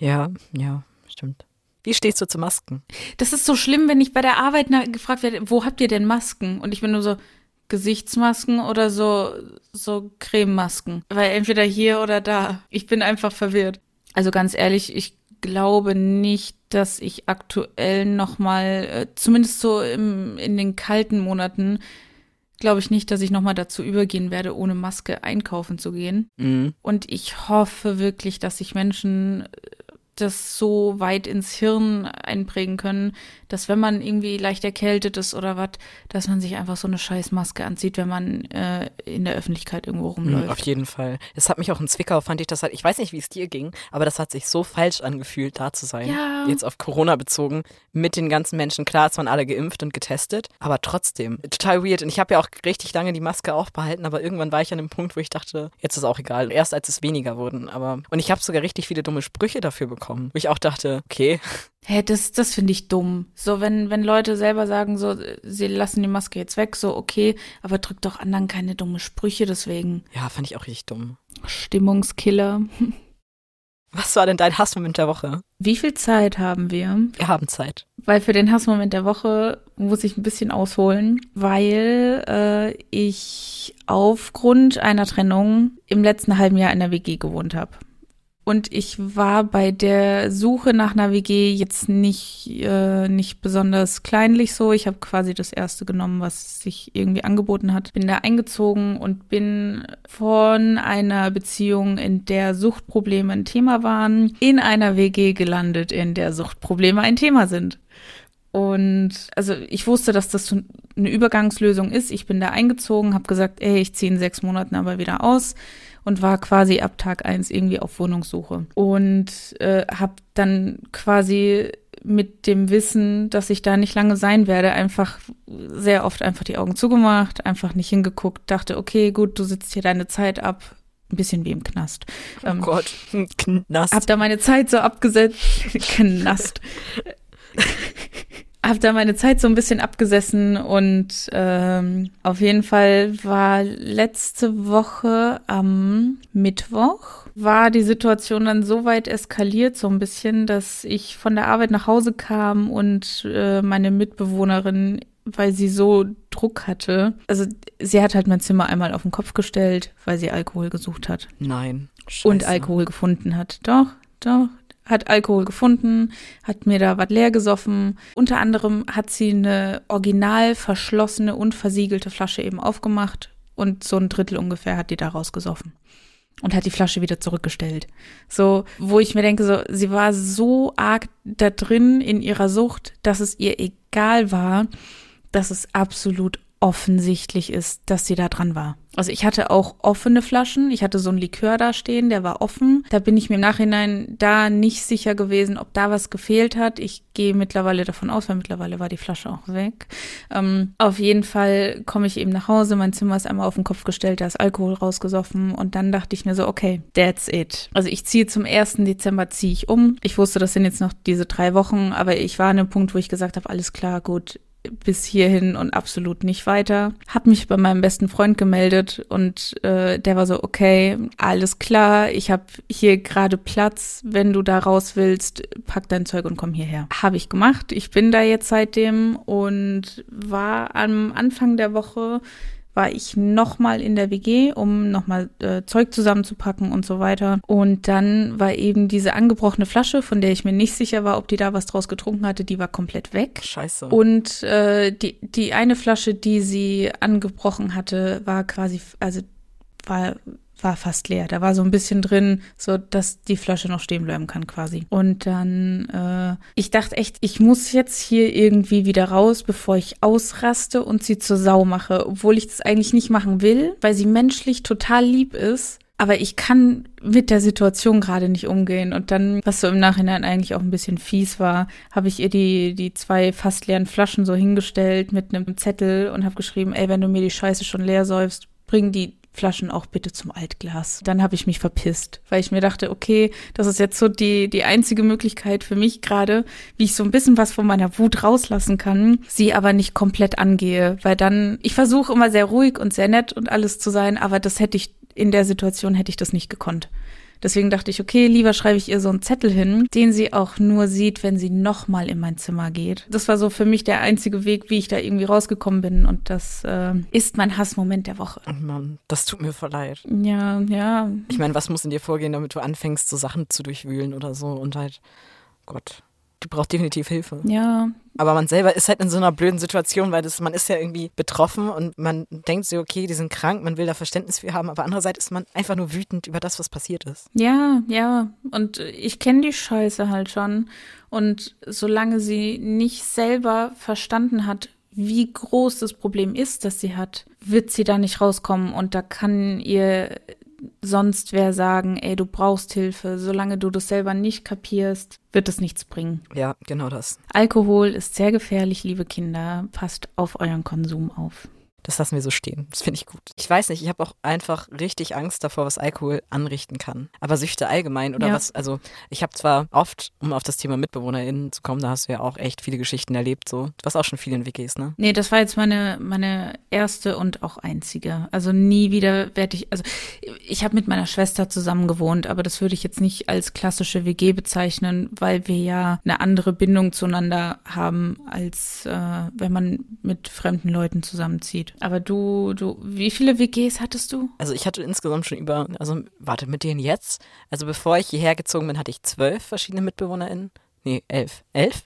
Ja, ja, stimmt. Wie stehst du zu Masken? Das ist so schlimm, wenn ich bei der Arbeit nach, gefragt werde, wo habt ihr denn Masken? Und ich bin nur so, Gesichtsmasken oder so, so Crememasken. Weil entweder hier oder da. Ich bin einfach verwirrt. Also ganz ehrlich, ich glaube nicht, dass ich aktuell nochmal, äh, zumindest so im, in den kalten Monaten, glaube ich nicht, dass ich nochmal dazu übergehen werde, ohne Maske einkaufen zu gehen. Mhm. Und ich hoffe wirklich, dass sich Menschen äh, das so weit ins Hirn einprägen können, dass wenn man irgendwie leicht erkältet ist oder was, dass man sich einfach so eine scheiß Maske anzieht, wenn man äh, in der Öffentlichkeit irgendwo Mhm, rumläuft. Auf jeden Fall. Es hat mich auch in Zwickau, fand ich das halt, ich weiß nicht, wie es dir ging, aber das hat sich so falsch angefühlt, da zu sein. Ja. Jetzt auf Corona bezogen, mit den ganzen Menschen. Klar, es waren alle geimpft und getestet, aber trotzdem, total weird. Und ich habe ja auch richtig lange die Maske aufbehalten, aber irgendwann war ich an dem Punkt, wo ich dachte, jetzt ist auch egal. Erst als es weniger wurden. Aber und ich habe sogar richtig viele dumme Sprüche dafür bekommen. Bekommen. Wo ich auch dachte, okay. Hä, hey, das, das finde ich dumm. So, wenn, wenn Leute selber sagen, so, sie lassen die Maske jetzt weg, so, okay, aber drückt doch anderen keine dumme Sprüche deswegen. Ja, fand ich auch richtig dumm. Stimmungskiller. Was war denn dein Hassmoment der Woche? Wie viel Zeit haben wir? Wir haben Zeit. Weil für den Hassmoment der Woche muss ich ein bisschen ausholen, weil äh, ich aufgrund einer Trennung im letzten halben Jahr in der WG gewohnt habe. Und ich war bei der Suche nach einer WG jetzt nicht, äh, nicht besonders kleinlich so. Ich habe quasi das erste genommen, was sich irgendwie angeboten hat. Bin da eingezogen und bin von einer Beziehung, in der Suchtprobleme ein Thema waren, in einer WG gelandet, in der Suchtprobleme ein Thema sind. Und also ich wusste, dass das eine Übergangslösung ist. Ich bin da eingezogen, habe gesagt, ey, ich ziehe in sechs Monaten aber wieder aus und war quasi ab Tag eins irgendwie auf Wohnungssuche. Und äh, habe dann quasi mit dem Wissen, dass ich da nicht lange sein werde, einfach sehr oft einfach die Augen zugemacht, einfach nicht hingeguckt, dachte, okay, gut, du sitzt hier deine Zeit ab, ein bisschen wie im Knast. Oh ähm, Gott, Knast. Hab da meine Zeit so abgesetzt. Knast habe da meine Zeit so ein bisschen abgesessen und ähm, auf jeden Fall war letzte Woche am Mittwoch war die Situation dann so weit eskaliert so ein bisschen, dass ich von der Arbeit nach Hause kam und äh, meine Mitbewohnerin weil sie so Druck hatte. Also sie hat halt mein Zimmer einmal auf den Kopf gestellt, weil sie Alkohol gesucht hat. Nein. Scheiße. Und Alkohol gefunden hat. Doch, doch, hat Alkohol gefunden, hat mir da was leer gesoffen. Unter anderem hat sie eine original verschlossene und versiegelte Flasche eben aufgemacht und so ein Drittel ungefähr hat die da rausgesoffen und hat die Flasche wieder zurückgestellt. So, wo ich mir denke, so, sie war so arg da drin in ihrer Sucht, dass es ihr egal war, dass es absolut offensichtlich ist, dass sie da dran war. Also ich hatte auch offene Flaschen. Ich hatte so einen Likör da stehen, der war offen. Da bin ich mir im Nachhinein da nicht sicher gewesen, ob da was gefehlt hat. Ich gehe mittlerweile davon aus, weil mittlerweile war die Flasche auch weg. Ähm, auf jeden Fall komme ich eben nach Hause. Mein Zimmer ist einmal auf den Kopf gestellt, da ist Alkohol rausgesoffen. Und dann dachte ich mir so, okay, that's it. Also ich ziehe zum 1. Dezember ziehe ich um. Ich wusste, das sind jetzt noch diese drei Wochen, aber ich war an einem Punkt, wo ich gesagt habe, alles klar, gut, bis hierhin und absolut nicht weiter. Hab mich bei meinem besten Freund gemeldet und äh, der war so, okay, alles klar, ich habe hier gerade Platz, wenn du da raus willst, pack dein Zeug und komm hierher. Habe ich gemacht. Ich bin da jetzt seitdem und war am Anfang der Woche war ich nochmal in der WG, um nochmal äh, Zeug zusammenzupacken und so weiter. Und dann war eben diese angebrochene Flasche, von der ich mir nicht sicher war, ob die da was draus getrunken hatte, die war komplett weg. Scheiße. Und äh, die, die eine Flasche, die sie angebrochen hatte, war quasi, also war war fast leer. Da war so ein bisschen drin, so dass die Flasche noch stehen bleiben kann quasi. Und dann, äh, ich dachte echt, ich muss jetzt hier irgendwie wieder raus, bevor ich ausraste und sie zur Sau mache, obwohl ich das eigentlich nicht machen will, weil sie menschlich total lieb ist. Aber ich kann mit der Situation gerade nicht umgehen. Und dann, was so im Nachhinein eigentlich auch ein bisschen fies war, habe ich ihr die, die zwei fast leeren Flaschen so hingestellt mit einem Zettel und habe geschrieben, ey, wenn du mir die Scheiße schon leer säufst, bring die Flaschen auch bitte zum Altglas. Dann habe ich mich verpisst, weil ich mir dachte, okay, das ist jetzt so die, die einzige Möglichkeit für mich gerade, wie ich so ein bisschen was von meiner Wut rauslassen kann, sie aber nicht komplett angehe, weil dann, ich versuche immer sehr ruhig und sehr nett und alles zu sein, aber das hätte ich, in der Situation hätte ich das nicht gekonnt. Deswegen dachte ich, okay, lieber schreibe ich ihr so einen Zettel hin, den sie auch nur sieht, wenn sie nochmal in mein Zimmer geht. Das war so für mich der einzige Weg, wie ich da irgendwie rausgekommen bin. Und das äh, ist mein Hassmoment der Woche. Oh Mann, das tut mir voll leid. Ja, ja. Ich meine, was muss in dir vorgehen, damit du anfängst, so Sachen zu durchwühlen oder so und halt, Gott die braucht definitiv Hilfe. Ja. Aber man selber ist halt in so einer blöden Situation, weil das, man ist ja irgendwie betroffen und man denkt so, okay, die sind krank, man will da Verständnis für haben, aber andererseits ist man einfach nur wütend über das, was passiert ist. Ja, ja. Und ich kenne die Scheiße halt schon. Und solange sie nicht selber verstanden hat, wie groß das Problem ist, das sie hat, wird sie da nicht rauskommen. Und da kann ihr sonst wer sagen, ey, du brauchst Hilfe. Solange du das selber nicht kapierst, wird es nichts bringen. Ja, genau das. Alkohol ist sehr gefährlich, liebe Kinder. Passt auf euren Konsum auf. Das lassen wir so stehen. Das finde ich gut. Ich weiß nicht, ich habe auch einfach richtig Angst davor, was Alkohol anrichten kann. Aber Süchte allgemein oder Ja. was, also ich habe zwar oft, um auf das Thema MitbewohnerInnen zu kommen, da hast du ja auch echt viele Geschichten erlebt, so. Du warst auch schon viel in WGs, ne? Nee, das war jetzt meine, meine erste und auch einzige. Also nie wieder werde ich, also ich habe mit meiner Schwester zusammen gewohnt, aber das würde ich jetzt nicht als klassische WG bezeichnen, weil wir ja eine andere Bindung zueinander haben, als äh, wenn man mit fremden Leuten zusammenzieht. Aber du, du, wie viele WGs hattest du? Also ich hatte insgesamt schon über, also warte, mit denen jetzt? Also bevor ich hierher gezogen bin, hatte ich zwölf verschiedene MitbewohnerInnen. Nee, elf. Elf?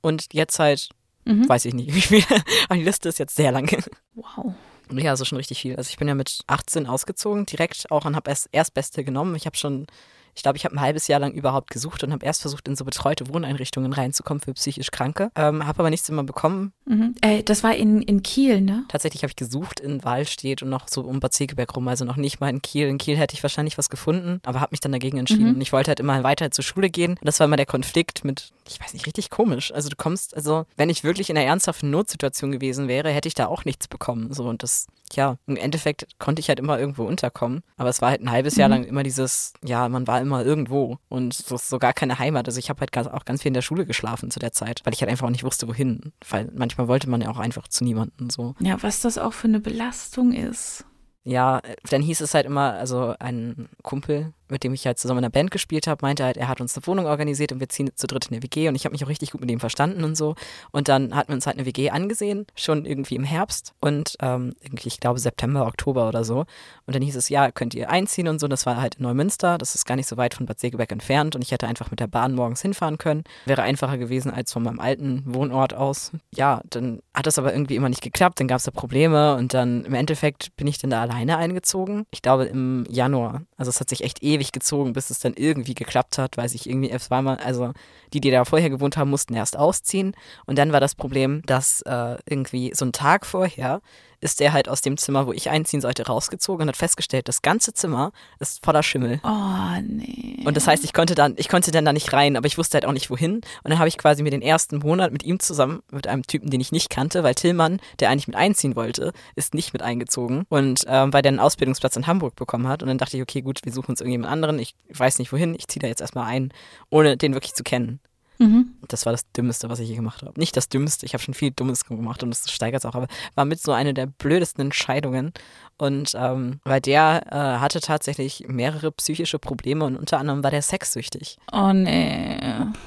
Und jetzt halt, Mhm. weiß ich nicht, wie viele. Aber die Liste ist jetzt sehr lang. Wow. Ja, also schon richtig viel. Also ich bin ja mit 18 ausgezogen, direkt auch und habe erst Erstbeste genommen. Ich habe schon, ich glaube, ich habe ein halbes Jahr lang überhaupt gesucht und habe erst versucht, in so betreute Wohneinrichtungen reinzukommen für psychisch Kranke. Ähm, habe aber nichts immer bekommen. Mhm. Äh, das war in, in Kiel, ne? Tatsächlich habe ich gesucht in Wahlstedt und noch so um Bad Segeberg rum, also noch nicht mal in Kiel. In Kiel hätte ich wahrscheinlich was gefunden, aber habe mich dann dagegen entschieden. Mhm. Und ich wollte halt immer weiter zur Schule gehen. Und das war immer der Konflikt mit, ich weiß nicht, richtig komisch. Also du kommst, also wenn ich wirklich in einer ernsthaften Notsituation gewesen wäre, hätte ich da auch nichts bekommen. So und das, ja, im Endeffekt konnte ich halt immer irgendwo unterkommen. Aber es war halt ein halbes Jahr Mhm. lang immer dieses, ja, man war immer irgendwo und so, so gar keine Heimat. Also ich habe halt auch ganz viel in der Schule geschlafen zu der Zeit, weil ich halt einfach auch nicht wusste, wohin. Weil manchmal wollte man ja auch einfach zu niemandem so. Ja, was das auch für eine Belastung ist. Ja, äh, dann hieß es halt immer, also ein Kumpel, mit dem ich halt zusammen in einer Band gespielt habe, meinte halt, er hat uns eine Wohnung organisiert und wir ziehen zu dritt in eine WG und ich habe mich auch richtig gut mit ihm verstanden und so. Und dann hatten wir uns halt eine WG angesehen, schon irgendwie im Herbst und ähm, irgendwie, ich glaube September, Oktober oder so. Und dann hieß es, ja, könnt ihr einziehen und so. Das war halt in Neumünster, das ist gar nicht so weit von Bad Segeberg entfernt und ich hätte einfach mit der Bahn morgens hinfahren können. Wäre einfacher gewesen als von meinem alten Wohnort aus. Ja, dann hat das aber irgendwie immer nicht geklappt, dann gab es da Probleme und dann im Endeffekt bin ich dann da alleine eingezogen. Ich glaube im Januar. Also es hat sich echt ewig gezogen, bis es dann irgendwie geklappt hat, weil sich irgendwie, es war mal, also die, die da vorher gewohnt haben, mussten erst ausziehen. Und dann war das Problem, dass äh, irgendwie so einen Tag vorher ist der halt aus dem Zimmer, wo ich einziehen sollte, rausgezogen und hat festgestellt, das ganze Zimmer ist voller Schimmel. Oh, nee. Und das heißt, ich konnte dann, ich konnte dann da nicht rein, aber ich wusste halt auch nicht wohin. Und dann habe ich quasi mir den ersten Monat mit ihm zusammen, mit einem Typen, den ich nicht kannte, weil Tillmann, der eigentlich mit einziehen wollte, ist nicht mit eingezogen. Und ähm, weil der einen Ausbildungsplatz in Hamburg bekommen hat. Und dann dachte ich, okay, gut, wir suchen uns irgendjemand anderen. Ich weiß nicht wohin, ich ziehe da jetzt erstmal ein, ohne den wirklich zu kennen. Mhm. Das war das Dümmste, was ich je gemacht habe. Nicht das Dümmste, ich habe schon viel Dummes gemacht und das steigert es auch, aber war mit so eine der blödesten Entscheidungen. Und ähm, weil der äh, hatte tatsächlich mehrere psychische Probleme und unter anderem war der sexsüchtig. Oh nee,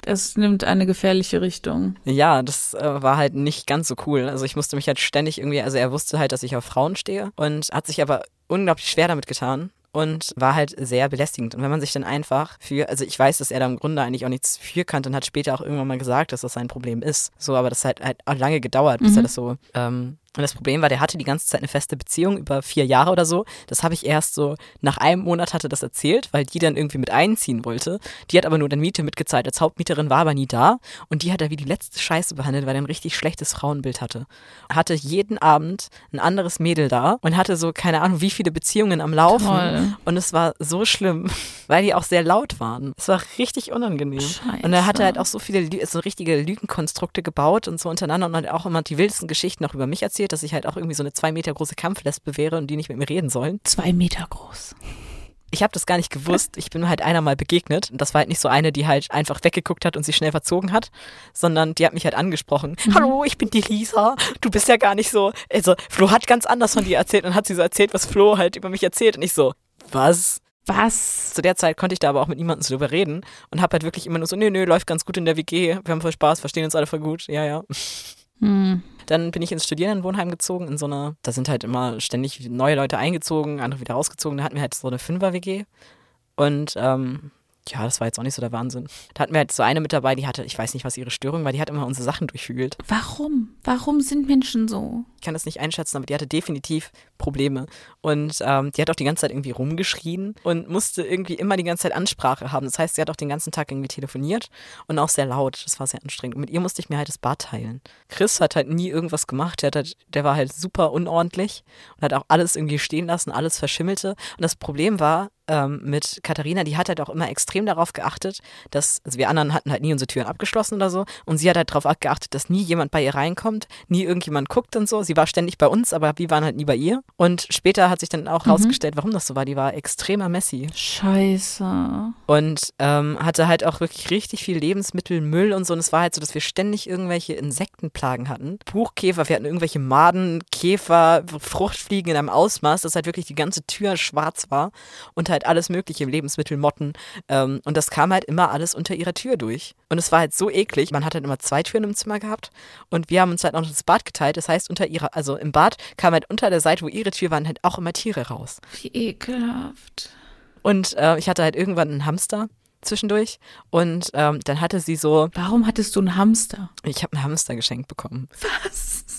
es nimmt eine gefährliche Richtung. Ja, das äh, war halt nicht ganz so cool. Also ich musste mich halt ständig irgendwie, also er wusste halt, dass ich auf Frauen stehe und hat sich aber unglaublich schwer damit getan. Und war halt sehr belästigend. Und wenn man sich dann einfach für, also ich weiß, dass er da im Grunde eigentlich auch nichts für kannte und hat später auch irgendwann mal gesagt, dass das sein Problem ist. So, aber das hat halt auch lange gedauert, bis Mhm. er das so ähm, und das Problem war, der hatte die ganze Zeit eine feste Beziehung über vier Jahre oder so. Das habe ich erst so nach einem Monat hatte das erzählt, weil die dann irgendwie mit einziehen wollte. Die hat aber nur dann Miete mitgezahlt als Hauptmieterin, war aber nie da. Und die hat er wie die letzte Scheiße behandelt, weil er ein richtig schlechtes Frauenbild hatte. Hatte jeden Abend ein anderes Mädel da und hatte so keine Ahnung wie viele Beziehungen am Laufen. Toll. Und es war so schlimm, weil die auch sehr laut waren. Es war richtig unangenehm. Scheiße. Und er hatte halt auch so viele, so richtige Lügenkonstrukte gebaut und so untereinander und hat auch immer die wildesten Geschichten noch über mich erzählt, dass ich halt auch irgendwie so eine zwei Meter große Kampflesbe wäre und die nicht mit mir reden sollen. Zwei Meter groß. Ich habe das gar nicht gewusst. Ich bin halt einer mal begegnet. Und das war halt nicht so eine, die halt einfach weggeguckt hat und sich schnell verzogen hat, sondern die hat mich halt angesprochen. Hallo, ich bin die Lisa. Du bist ja gar nicht so. Also, Flo hat ganz anders von dir erzählt und hat sie so erzählt, was Flo halt über mich erzählt. Und ich so, was? Was? Zu der Zeit konnte ich da aber auch mit niemandem so drüber reden und habe halt wirklich immer nur so, nö, nö, läuft ganz gut in der WG, wir haben voll Spaß, verstehen uns alle voll gut, ja, ja. Hm. Dann bin ich ins Studierendenwohnheim gezogen, in so einer, da sind halt immer ständig neue Leute eingezogen, andere wieder rausgezogen, da hatten wir halt so eine Fünfer-WG und ähm, ja, das war jetzt auch nicht so der Wahnsinn. Da hatten wir halt so eine mit dabei, die hatte, ich weiß nicht, was ihre Störung war, die hat immer unsere Sachen durchwühlt. Warum? Warum sind Menschen so? Ich kann das nicht einschätzen, aber die hatte definitiv Probleme. Und ähm, die hat auch die ganze Zeit irgendwie rumgeschrien und musste irgendwie immer die ganze Zeit Ansprache haben. Das heißt, sie hat auch den ganzen Tag irgendwie telefoniert und auch sehr laut. Das war sehr anstrengend. Und mit ihr musste ich mir halt das Bad teilen. Chris hat halt nie irgendwas gemacht. Der, hat halt, der war halt super unordentlich und hat auch alles irgendwie stehen lassen, alles verschimmelte. Und das Problem war, ähm, mit Katharina, die hat halt auch immer extrem darauf geachtet, dass, also wir anderen hatten halt nie unsere Türen abgeschlossen oder so und sie hat halt darauf geachtet, dass nie jemand bei ihr reinkommt, nie irgendjemand guckt und so. Sie war ständig bei uns, aber wir waren halt nie bei ihr. Und später hat sich dann auch Mhm. rausgestellt, warum das so war. Die war extremer Messi Scheiße. und ähm, hatte halt auch wirklich richtig viel Lebensmittelmüll und so. Und es war halt so, dass wir ständig irgendwelche Insektenplagen hatten. Buchkäfer, wir hatten irgendwelche Maden, Käfer, Fruchtfliegen in einem Ausmaß, dass halt wirklich die ganze Tür schwarz war und halt alles mögliche, Lebensmittelmotten. Ähm, und das kam halt immer alles unter ihrer Tür durch. Und es war halt so eklig. Man hat halt immer zwei Türen im Zimmer gehabt und wir haben uns halt auch noch das Bad geteilt. Das heißt, unter ihrer, also im Bad kam halt unter der Seite, wo ihre Tür waren, halt auch immer Tiere raus. Wie ekelhaft. Und äh, ich hatte halt irgendwann einen Hamster zwischendurch und ähm, dann hatte sie so, Warum hattest du einen Hamster? ich habe einen Hamster geschenkt bekommen. Was?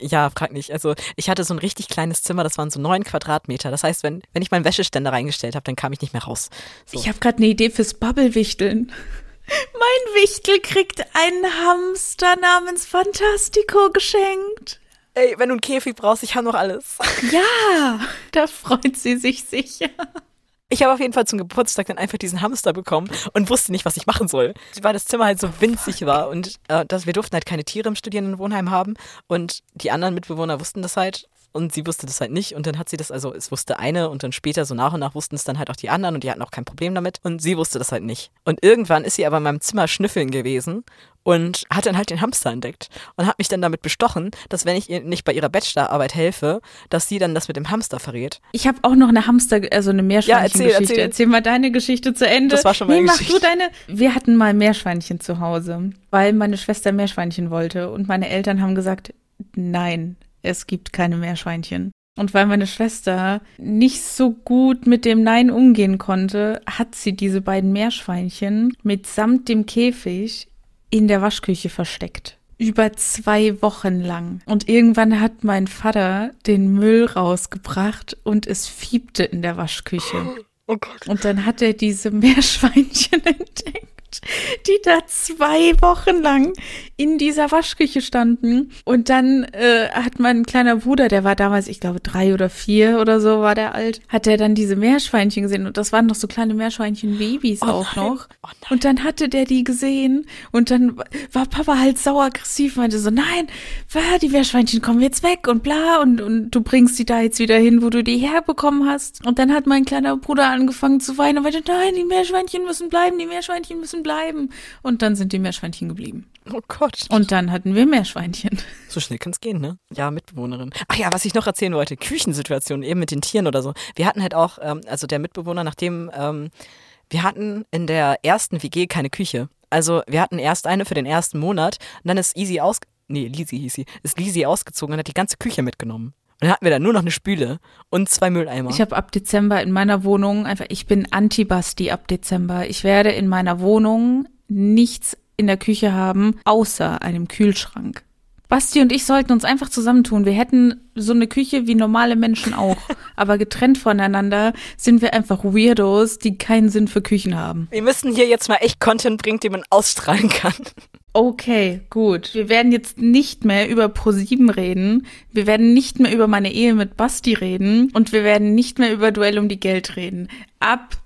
Ja, frag nicht. Also ich hatte so ein richtig kleines Zimmer, das waren so neun Quadratmeter. Das heißt, wenn, wenn ich meinen Wäscheständer reingestellt habe, dann kam ich nicht mehr raus. So. Ich habe gerade eine Idee fürs Bubble-Wichteln. Mein Wichtel kriegt einen Hamster namens Fantastico geschenkt. Ey, wenn du einen Käfig brauchst, ich habe noch alles. Ja, da freut sie sich sicher. Ich habe auf jeden Fall zum Geburtstag dann einfach diesen Hamster bekommen und wusste nicht, was ich machen soll. Weil das Zimmer halt so winzig war und äh, dass wir durften halt keine Tiere im Studierendenwohnheim haben und die anderen Mitbewohner wussten das halt und sie wusste das halt nicht und dann hat sie das, also es wusste eine und dann später so nach und nach wussten es dann halt auch die anderen und die hatten auch kein Problem damit und sie wusste das halt nicht. Und irgendwann ist sie aber in meinem Zimmer schnüffeln gewesen und hat dann halt den Hamster entdeckt und hat mich dann damit bestochen, dass wenn ich ihr nicht bei ihrer Bachelorarbeit helfe, dass sie dann das mit dem Hamster verrät. Ich habe auch noch eine Hamster, also eine Meerschweinchengeschichte. Ja, erzähl, erzähl. mal deine Geschichte zu Ende. Das war schon meine nee, mach Geschichte. du deine. Wir hatten mal Meerschweinchen zu Hause, weil meine Schwester Meerschweinchen wollte und meine Eltern haben gesagt, nein, es gibt keine Meerschweinchen. Und weil meine Schwester nicht so gut mit dem Nein umgehen konnte, hat sie diese beiden Meerschweinchen mitsamt dem Käfig in der Waschküche versteckt. Über zwei Wochen lang. Und irgendwann hat mein Vater den Müll rausgebracht und es fiebte in der Waschküche. Oh Gott. Und dann hat er diese Meerschweinchen entdeckt, die da zwei Wochen lang in dieser Waschküche standen. Und dann äh, hat mein kleiner Bruder, der war damals, ich glaube, drei oder vier oder so war der alt, hat er dann diese Meerschweinchen gesehen. Und das waren noch so kleine Meerschweinchen-Babys auch nein. noch. Oh. Und dann hatte der die gesehen und dann war Papa halt sauer aggressiv, meinte so, nein, die Meerschweinchen kommen jetzt weg und bla und, und du bringst die da jetzt wieder hin, wo du die herbekommen hast. Und dann hat mein kleiner Bruder angefangen zu weinen und meinte, nein, die Meerschweinchen müssen bleiben, die Meerschweinchen müssen bleiben. Und dann sind die Meerschweinchen geblieben. Oh Gott. Und dann hatten wir Meerschweinchen. So schnell kann es gehen, ne? Ja, Mitbewohnerin. Ach ja, was ich noch erzählen wollte, Küchensituation eben mit den Tieren oder so. Wir hatten halt auch, ähm, also der Mitbewohner, nachdem ähm, wir hatten in der ersten WG keine Küche. Also wir hatten erst eine für den ersten Monat und dann ist Easy aus, nee, Lisi hieß sie, ist Lisi ausgezogen und hat die ganze Küche mitgenommen. Und dann hatten wir da nur noch eine Spüle und zwei Mülleimer. Ich habe ab Dezember in meiner Wohnung einfach, ich bin Anti-Basti ab Dezember. Ich werde in meiner Wohnung nichts in der Küche haben, außer einem Kühlschrank. Basti und ich sollten uns einfach zusammentun. Wir hätten so eine Küche wie normale Menschen auch. aber getrennt voneinander sind wir einfach Weirdos, die keinen Sinn für Küchen haben. wir müssen hier jetzt mal echt Content bringen, den man ausstrahlen kann. Okay, gut. Wir werden jetzt nicht mehr über ProSieben reden. Wir werden nicht mehr über meine Ehe mit Basti reden. Und wir werden nicht mehr über Duell um die Geld reden. Ab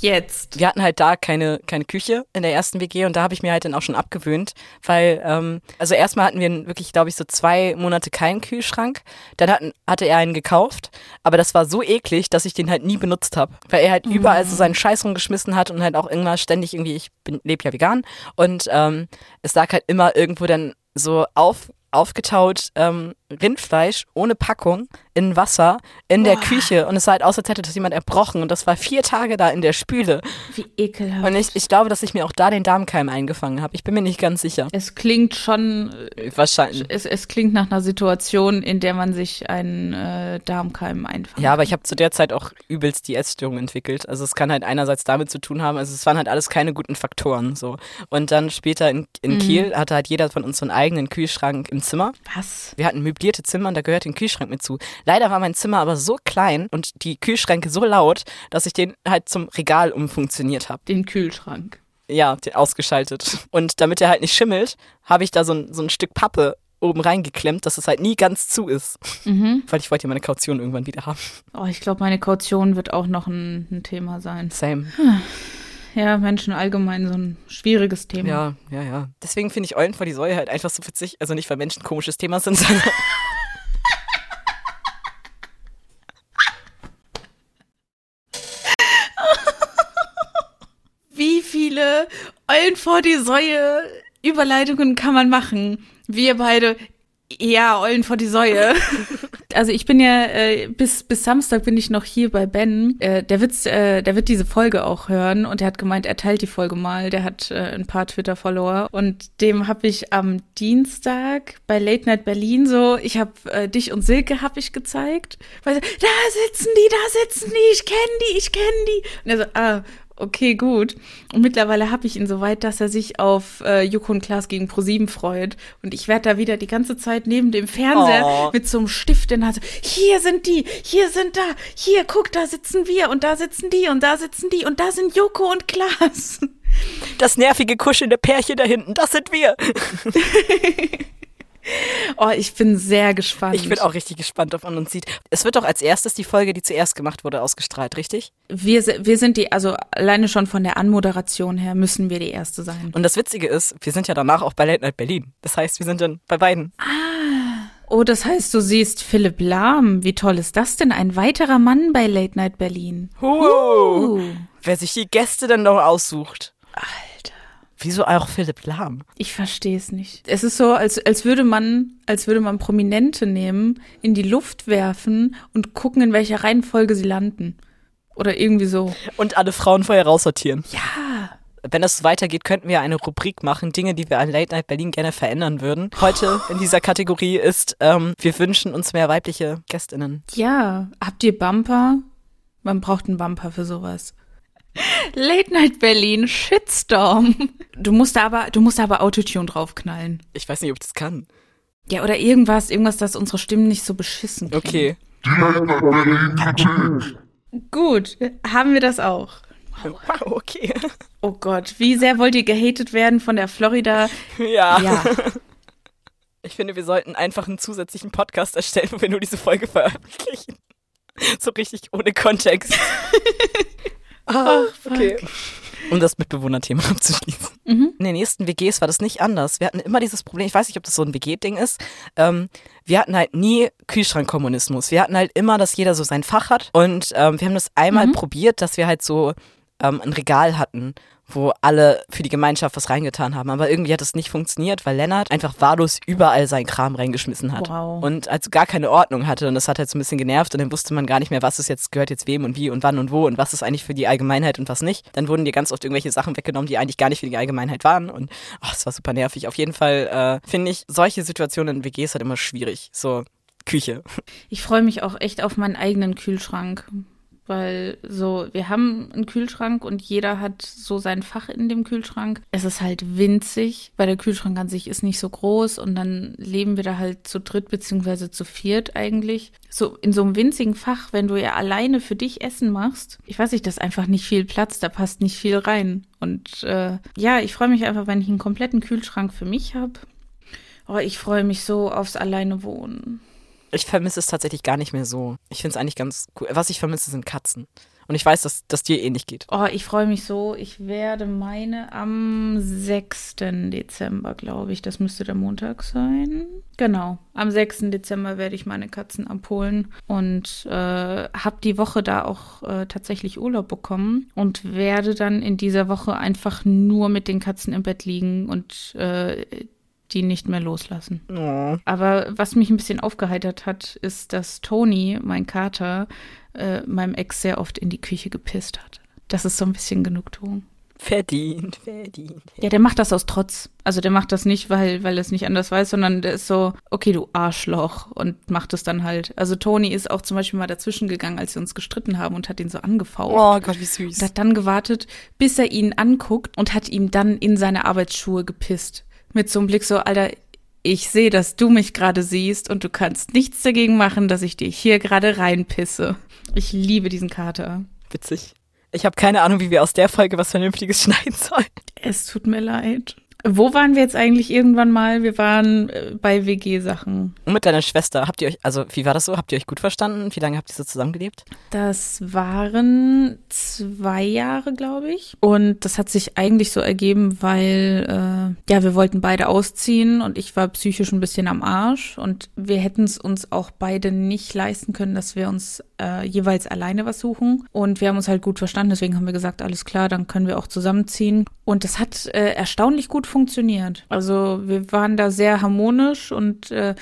jetzt. wir hatten halt da keine, keine Küche in der ersten WG und da habe ich mir halt dann auch schon abgewöhnt, weil, ähm, also erstmal hatten wir wirklich, glaube ich, so zwei Monate keinen Kühlschrank. Dann hatten, hatte er einen gekauft, aber das war so eklig, dass ich den halt nie benutzt habe, weil er halt überall so seinen Scheiß rumgeschmissen hat und halt auch irgendwann ständig irgendwie, ich lebe ja vegan und ähm, es lag halt immer irgendwo dann so auf aufgetaut ähm, Rindfleisch ohne Packung in Wasser in der Boah. Küche und es sah halt aus, als hätte das jemand erbrochen und das war vier Tage da in der Spüle. Wie ekelhaft. Und ich, ich glaube, dass ich mir auch da den Darmkeim eingefangen habe. Ich bin mir nicht ganz sicher. es klingt schon, äh, Wahrscheinlich. es, es klingt nach einer Situation, in der man sich einen äh, Darmkeim einfangen Ja, aber ich habe zu der Zeit auch übelst die Essstörung entwickelt. Also es kann halt einerseits damit zu tun haben, also es waren halt alles keine guten Faktoren so. Und dann später in, in Kiel hatte halt jeder von uns so einen eigenen Kühlschrank im Zimmer. Was? Wir hatten möblierte Zimmer und da gehört ein Kühlschrank mit zu. Leider war mein Zimmer aber so klein und die Kühlschränke so laut, dass ich den halt zum Regal umfunktioniert habe. Den Kühlschrank. Ja, ausgeschaltet. Und damit er halt nicht schimmelt, habe ich da so ein, so ein Stück Pappe oben reingeklemmt, dass es halt nie ganz zu ist. Mhm. Weil ich wollte ja meine Kaution irgendwann wieder haben. Oh, ich glaube, meine Kaution wird auch noch ein, ein Thema sein. Same. Ja, Menschen allgemein so ein schwieriges Thema. Ja, ja, ja. Deswegen finde ich Eulen vor die Säue halt einfach so witzig. Also nicht, weil Menschen ein komisches Thema sind, sondern Wie viele Eulen vor die Säue Überleitungen kann man machen? Wir beide, ja, Eulen vor die Säue. also ich bin ja, äh, bis, bis Samstag bin ich noch hier bei Ben. Äh, der, wird, äh, der wird diese Folge auch hören und er hat gemeint, er teilt die Folge mal. Der hat äh, ein paar Twitter-Follower und dem habe ich am Dienstag bei Late Night Berlin so, ich habe äh, dich und Silke habe ich gezeigt. Weil, da sitzen die, da sitzen die, ich kenne die, ich kenne die. Und er so, ah, Okay, gut. Und mittlerweile habe ich ihn so weit, dass er sich auf äh, Joko und Klaas gegen ProSieben freut. Und ich werde da wieder die ganze Zeit neben dem Fernseher Oh. mit so einem Stift in der Hand. Hier sind die, hier sind da, hier, guck, da sitzen wir und da sitzen die und da sitzen die und da sind Joko und Klaas. das nervige kuschelnde Pärchen da hinten, das sind wir. Oh, ich bin sehr gespannt. Ich bin auch richtig gespannt, ob man uns sieht. Es wird doch als erstes die Folge, die zuerst gemacht wurde, ausgestrahlt, richtig? Wir, wir sind die, also alleine schon von der Anmoderation her müssen wir die Erste sein. Und das Witzige ist, wir sind ja danach auch bei Late Night Berlin. Das heißt, wir sind dann bei beiden. Oh, das heißt, du siehst Philipp Lahm. Wie toll ist das denn? Ein weiterer Mann bei Late Night Berlin. Huh. Uh. Wer sich die Gäste dann noch aussucht. Alter. Wieso auch Philipp Lahm? Ich verstehe es nicht. Es ist so, als, als würde man, als würde man Prominente nehmen, in die Luft werfen und gucken, in welcher Reihenfolge sie landen. Oder irgendwie so. Und alle Frauen vorher raussortieren. Ja. Wenn das so weitergeht, könnten wir eine Rubrik machen, Dinge, die wir an Late Night Berlin gerne verändern würden. Heute in dieser Kategorie ist, ähm, wir wünschen uns mehr weibliche Gästinnen. Ja. Habt ihr Bumper? Man braucht einen Bumper für sowas. Late Night Berlin, Shitstorm. Du musst da aber, du musst da aber Autotune draufknallen. Ich weiß nicht, ob ich das kann. Ja, oder irgendwas, irgendwas, das unsere Stimmen nicht so beschissen klingen. Okay. Gut, haben wir das auch. Wow, okay. Oh Gott, wie sehr wollt ihr gehatet werden von der Florida? Ja. Ja. Ich finde, wir sollten einfach einen zusätzlichen Podcast erstellen, wo wir nur diese Folge veröffentlichen. So richtig ohne Kontext. ah, okay. Um das Mitbewohnerthema abzuschließen. Mhm. In den nächsten WGs war das nicht anders. Wir hatten immer dieses Problem, ich weiß nicht, ob das so ein WG-Ding ist. Ähm, wir hatten halt nie Kühlschrankkommunismus. Wir hatten halt immer, dass jeder so sein Fach hat. Und ähm, wir haben das einmal Mhm. probiert, dass wir halt so ähm, ein Regal hatten, wo alle für die Gemeinschaft was reingetan haben. Aber irgendwie hat das nicht funktioniert, weil Lennart einfach wahllos überall seinen Kram reingeschmissen hat. Wow. Und also gar keine Ordnung hatte. Und das hat halt so ein bisschen genervt. Und dann wusste man gar nicht mehr, was ist jetzt, gehört jetzt wem und wie und wann und wo und was ist eigentlich für die Allgemeinheit und was nicht. Dann wurden dir ganz oft irgendwelche Sachen weggenommen, die eigentlich gar nicht für die Allgemeinheit waren. Und oh, es war super nervig. Auf jeden Fall äh, finde ich solche Situationen in WGs halt immer schwierig. So Küche. Ich freue mich auch echt auf meinen eigenen Kühlschrank. Weil so, wir haben einen Kühlschrank und jeder hat so sein Fach in dem Kühlschrank. Es ist halt winzig, weil der Kühlschrank an sich ist nicht so groß und dann leben wir da halt zu dritt beziehungsweise zu viert eigentlich. So in so einem winzigen Fach, wenn du ja alleine für dich Essen machst, ich weiß nicht, das ist einfach nicht viel Platz, da passt nicht viel rein. Und äh, ja, ich freue mich einfach, wenn ich einen kompletten Kühlschrank für mich habe. Oh, ich freue mich so aufs Alleine wohnen. Ich vermisse es tatsächlich gar nicht mehr so. Ich finde es eigentlich ganz cool. Was ich vermisse, sind Katzen. Und ich weiß, dass das dir ähnlich geht. Oh, ich freue mich so. Ich werde meine am 6. Dezember, glaube ich. Das müsste der Montag sein. Genau. Am 6. Dezember werde ich meine Katzen abholen und äh, habe die Woche da auch äh, tatsächlich Urlaub bekommen und werde dann in dieser Woche einfach nur mit den Katzen im Bett liegen und äh, die nicht mehr loslassen. Oh. Aber was mich ein bisschen aufgeheitert hat, ist, dass Tony, mein Kater, äh, meinem Ex sehr oft in die Küche gepisst hat. Das ist so ein bisschen Genugtuung. Verdient, verdient. Ja, der macht das aus Trotz. Also der macht das nicht, weil, weil er es nicht anders weiß, sondern der ist so, okay, du Arschloch und macht es dann halt. Also Tony ist auch zum Beispiel mal dazwischen gegangen, als wir uns gestritten haben und hat ihn so angefaucht. Oh Gott, wie süß. Und hat dann gewartet, bis er ihn anguckt und hat ihm dann in seine Arbeitsschuhe gepisst. Mit so einem Blick so, Alter, ich sehe, dass du mich gerade siehst und du kannst nichts dagegen machen, dass ich dir hier gerade reinpisse. Ich liebe diesen Kater. Witzig. Ich habe keine Ahnung, wie wir aus der Folge was Vernünftiges schneiden sollen. Es tut mir leid. Wo waren wir jetzt eigentlich irgendwann mal? Wir waren äh, bei WG-Sachen. Und mit deiner Schwester, habt ihr euch, also wie war das so? Habt ihr euch gut verstanden? Wie lange habt ihr so zusammengelebt? Das waren zwei Jahre, glaube ich. Und das hat sich eigentlich so ergeben, weil äh, ja, wir wollten beide ausziehen und ich war psychisch ein bisschen am Arsch und wir hätten es uns auch beide nicht leisten können, dass wir uns äh, jeweils alleine was suchen. Und wir haben uns halt gut verstanden, deswegen haben wir gesagt, alles klar, dann können wir auch zusammenziehen. Und das hat äh, erstaunlich gut funktioniert. Also wir waren da sehr harmonisch und äh,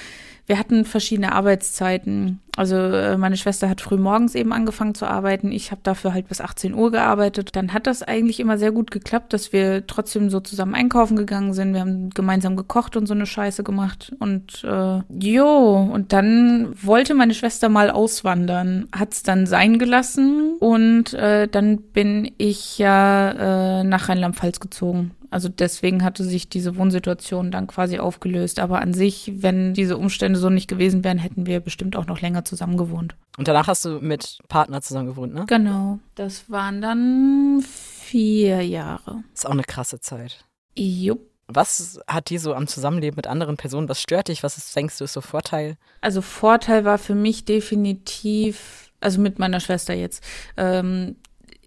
wir hatten verschiedene Arbeitszeiten. Also äh, meine Schwester hat früh morgens eben angefangen zu arbeiten. Ich habe dafür halt bis 18 Uhr gearbeitet. Dann hat das eigentlich immer sehr gut geklappt, dass wir trotzdem so zusammen einkaufen gegangen sind. Wir haben gemeinsam gekocht und so eine Scheiße gemacht. Und äh, jo, und dann wollte meine Schwester mal auswandern, hat's dann sein gelassen und äh, dann bin ich ja äh, nach Rheinland-Pfalz gezogen. Also deswegen hatte sich diese Wohnsituation dann quasi aufgelöst. Aber an sich, wenn diese Umstände so nicht gewesen wären, hätten wir bestimmt auch noch länger zusammen gewohnt. Und danach hast du mit Partner zusammen gewohnt, ne? Genau. Das waren dann vier Jahre. Ist auch eine krasse Zeit. Jupp. Was hat dir so am Zusammenleben mit anderen Personen, was stört dich, was ist, denkst du ist so Vorteil? Also Vorteil war für mich definitiv, also mit meiner Schwester jetzt, ähm,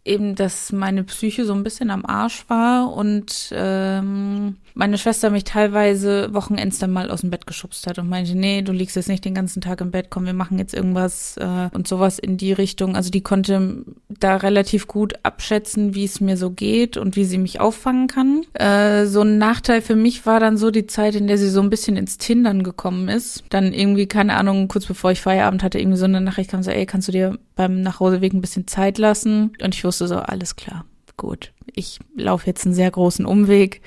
eben, dass meine Psyche so ein bisschen am Arsch war und ähm, meine Schwester mich teilweise Wochenends dann mal aus dem Bett geschubst hat und meinte, nee, du liegst jetzt nicht den ganzen Tag im Bett, komm, wir machen jetzt irgendwas äh, und sowas in die Richtung. Also die konnte da relativ gut abschätzen, wie es mir so geht und wie sie mich auffangen kann. Äh, so ein Nachteil für mich war dann so die Zeit, in der sie so ein bisschen ins Tindern gekommen ist. Dann irgendwie, keine Ahnung, kurz bevor ich Feierabend hatte, irgendwie so eine Nachricht kam so, ey, kannst du dir beim Nachhauseweg ein bisschen Zeit lassen? Und ich wusste so, alles klar, gut. Ich laufe jetzt einen sehr großen Umweg,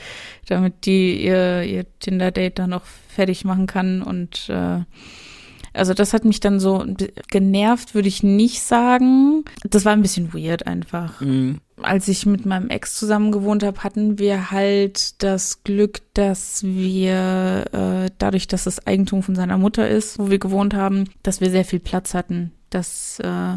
damit die ihr, ihr Tinder-Date dann noch fertig machen kann. Und äh, also das hat mich dann so genervt, würde ich nicht sagen. Das war ein bisschen weird einfach. Mhm. Als ich mit meinem Ex zusammen gewohnt habe, hatten wir halt das Glück, dass wir äh, dadurch, dass das Eigentum von seiner Mutter ist, wo wir gewohnt haben, dass wir sehr viel Platz hatten. Dass äh,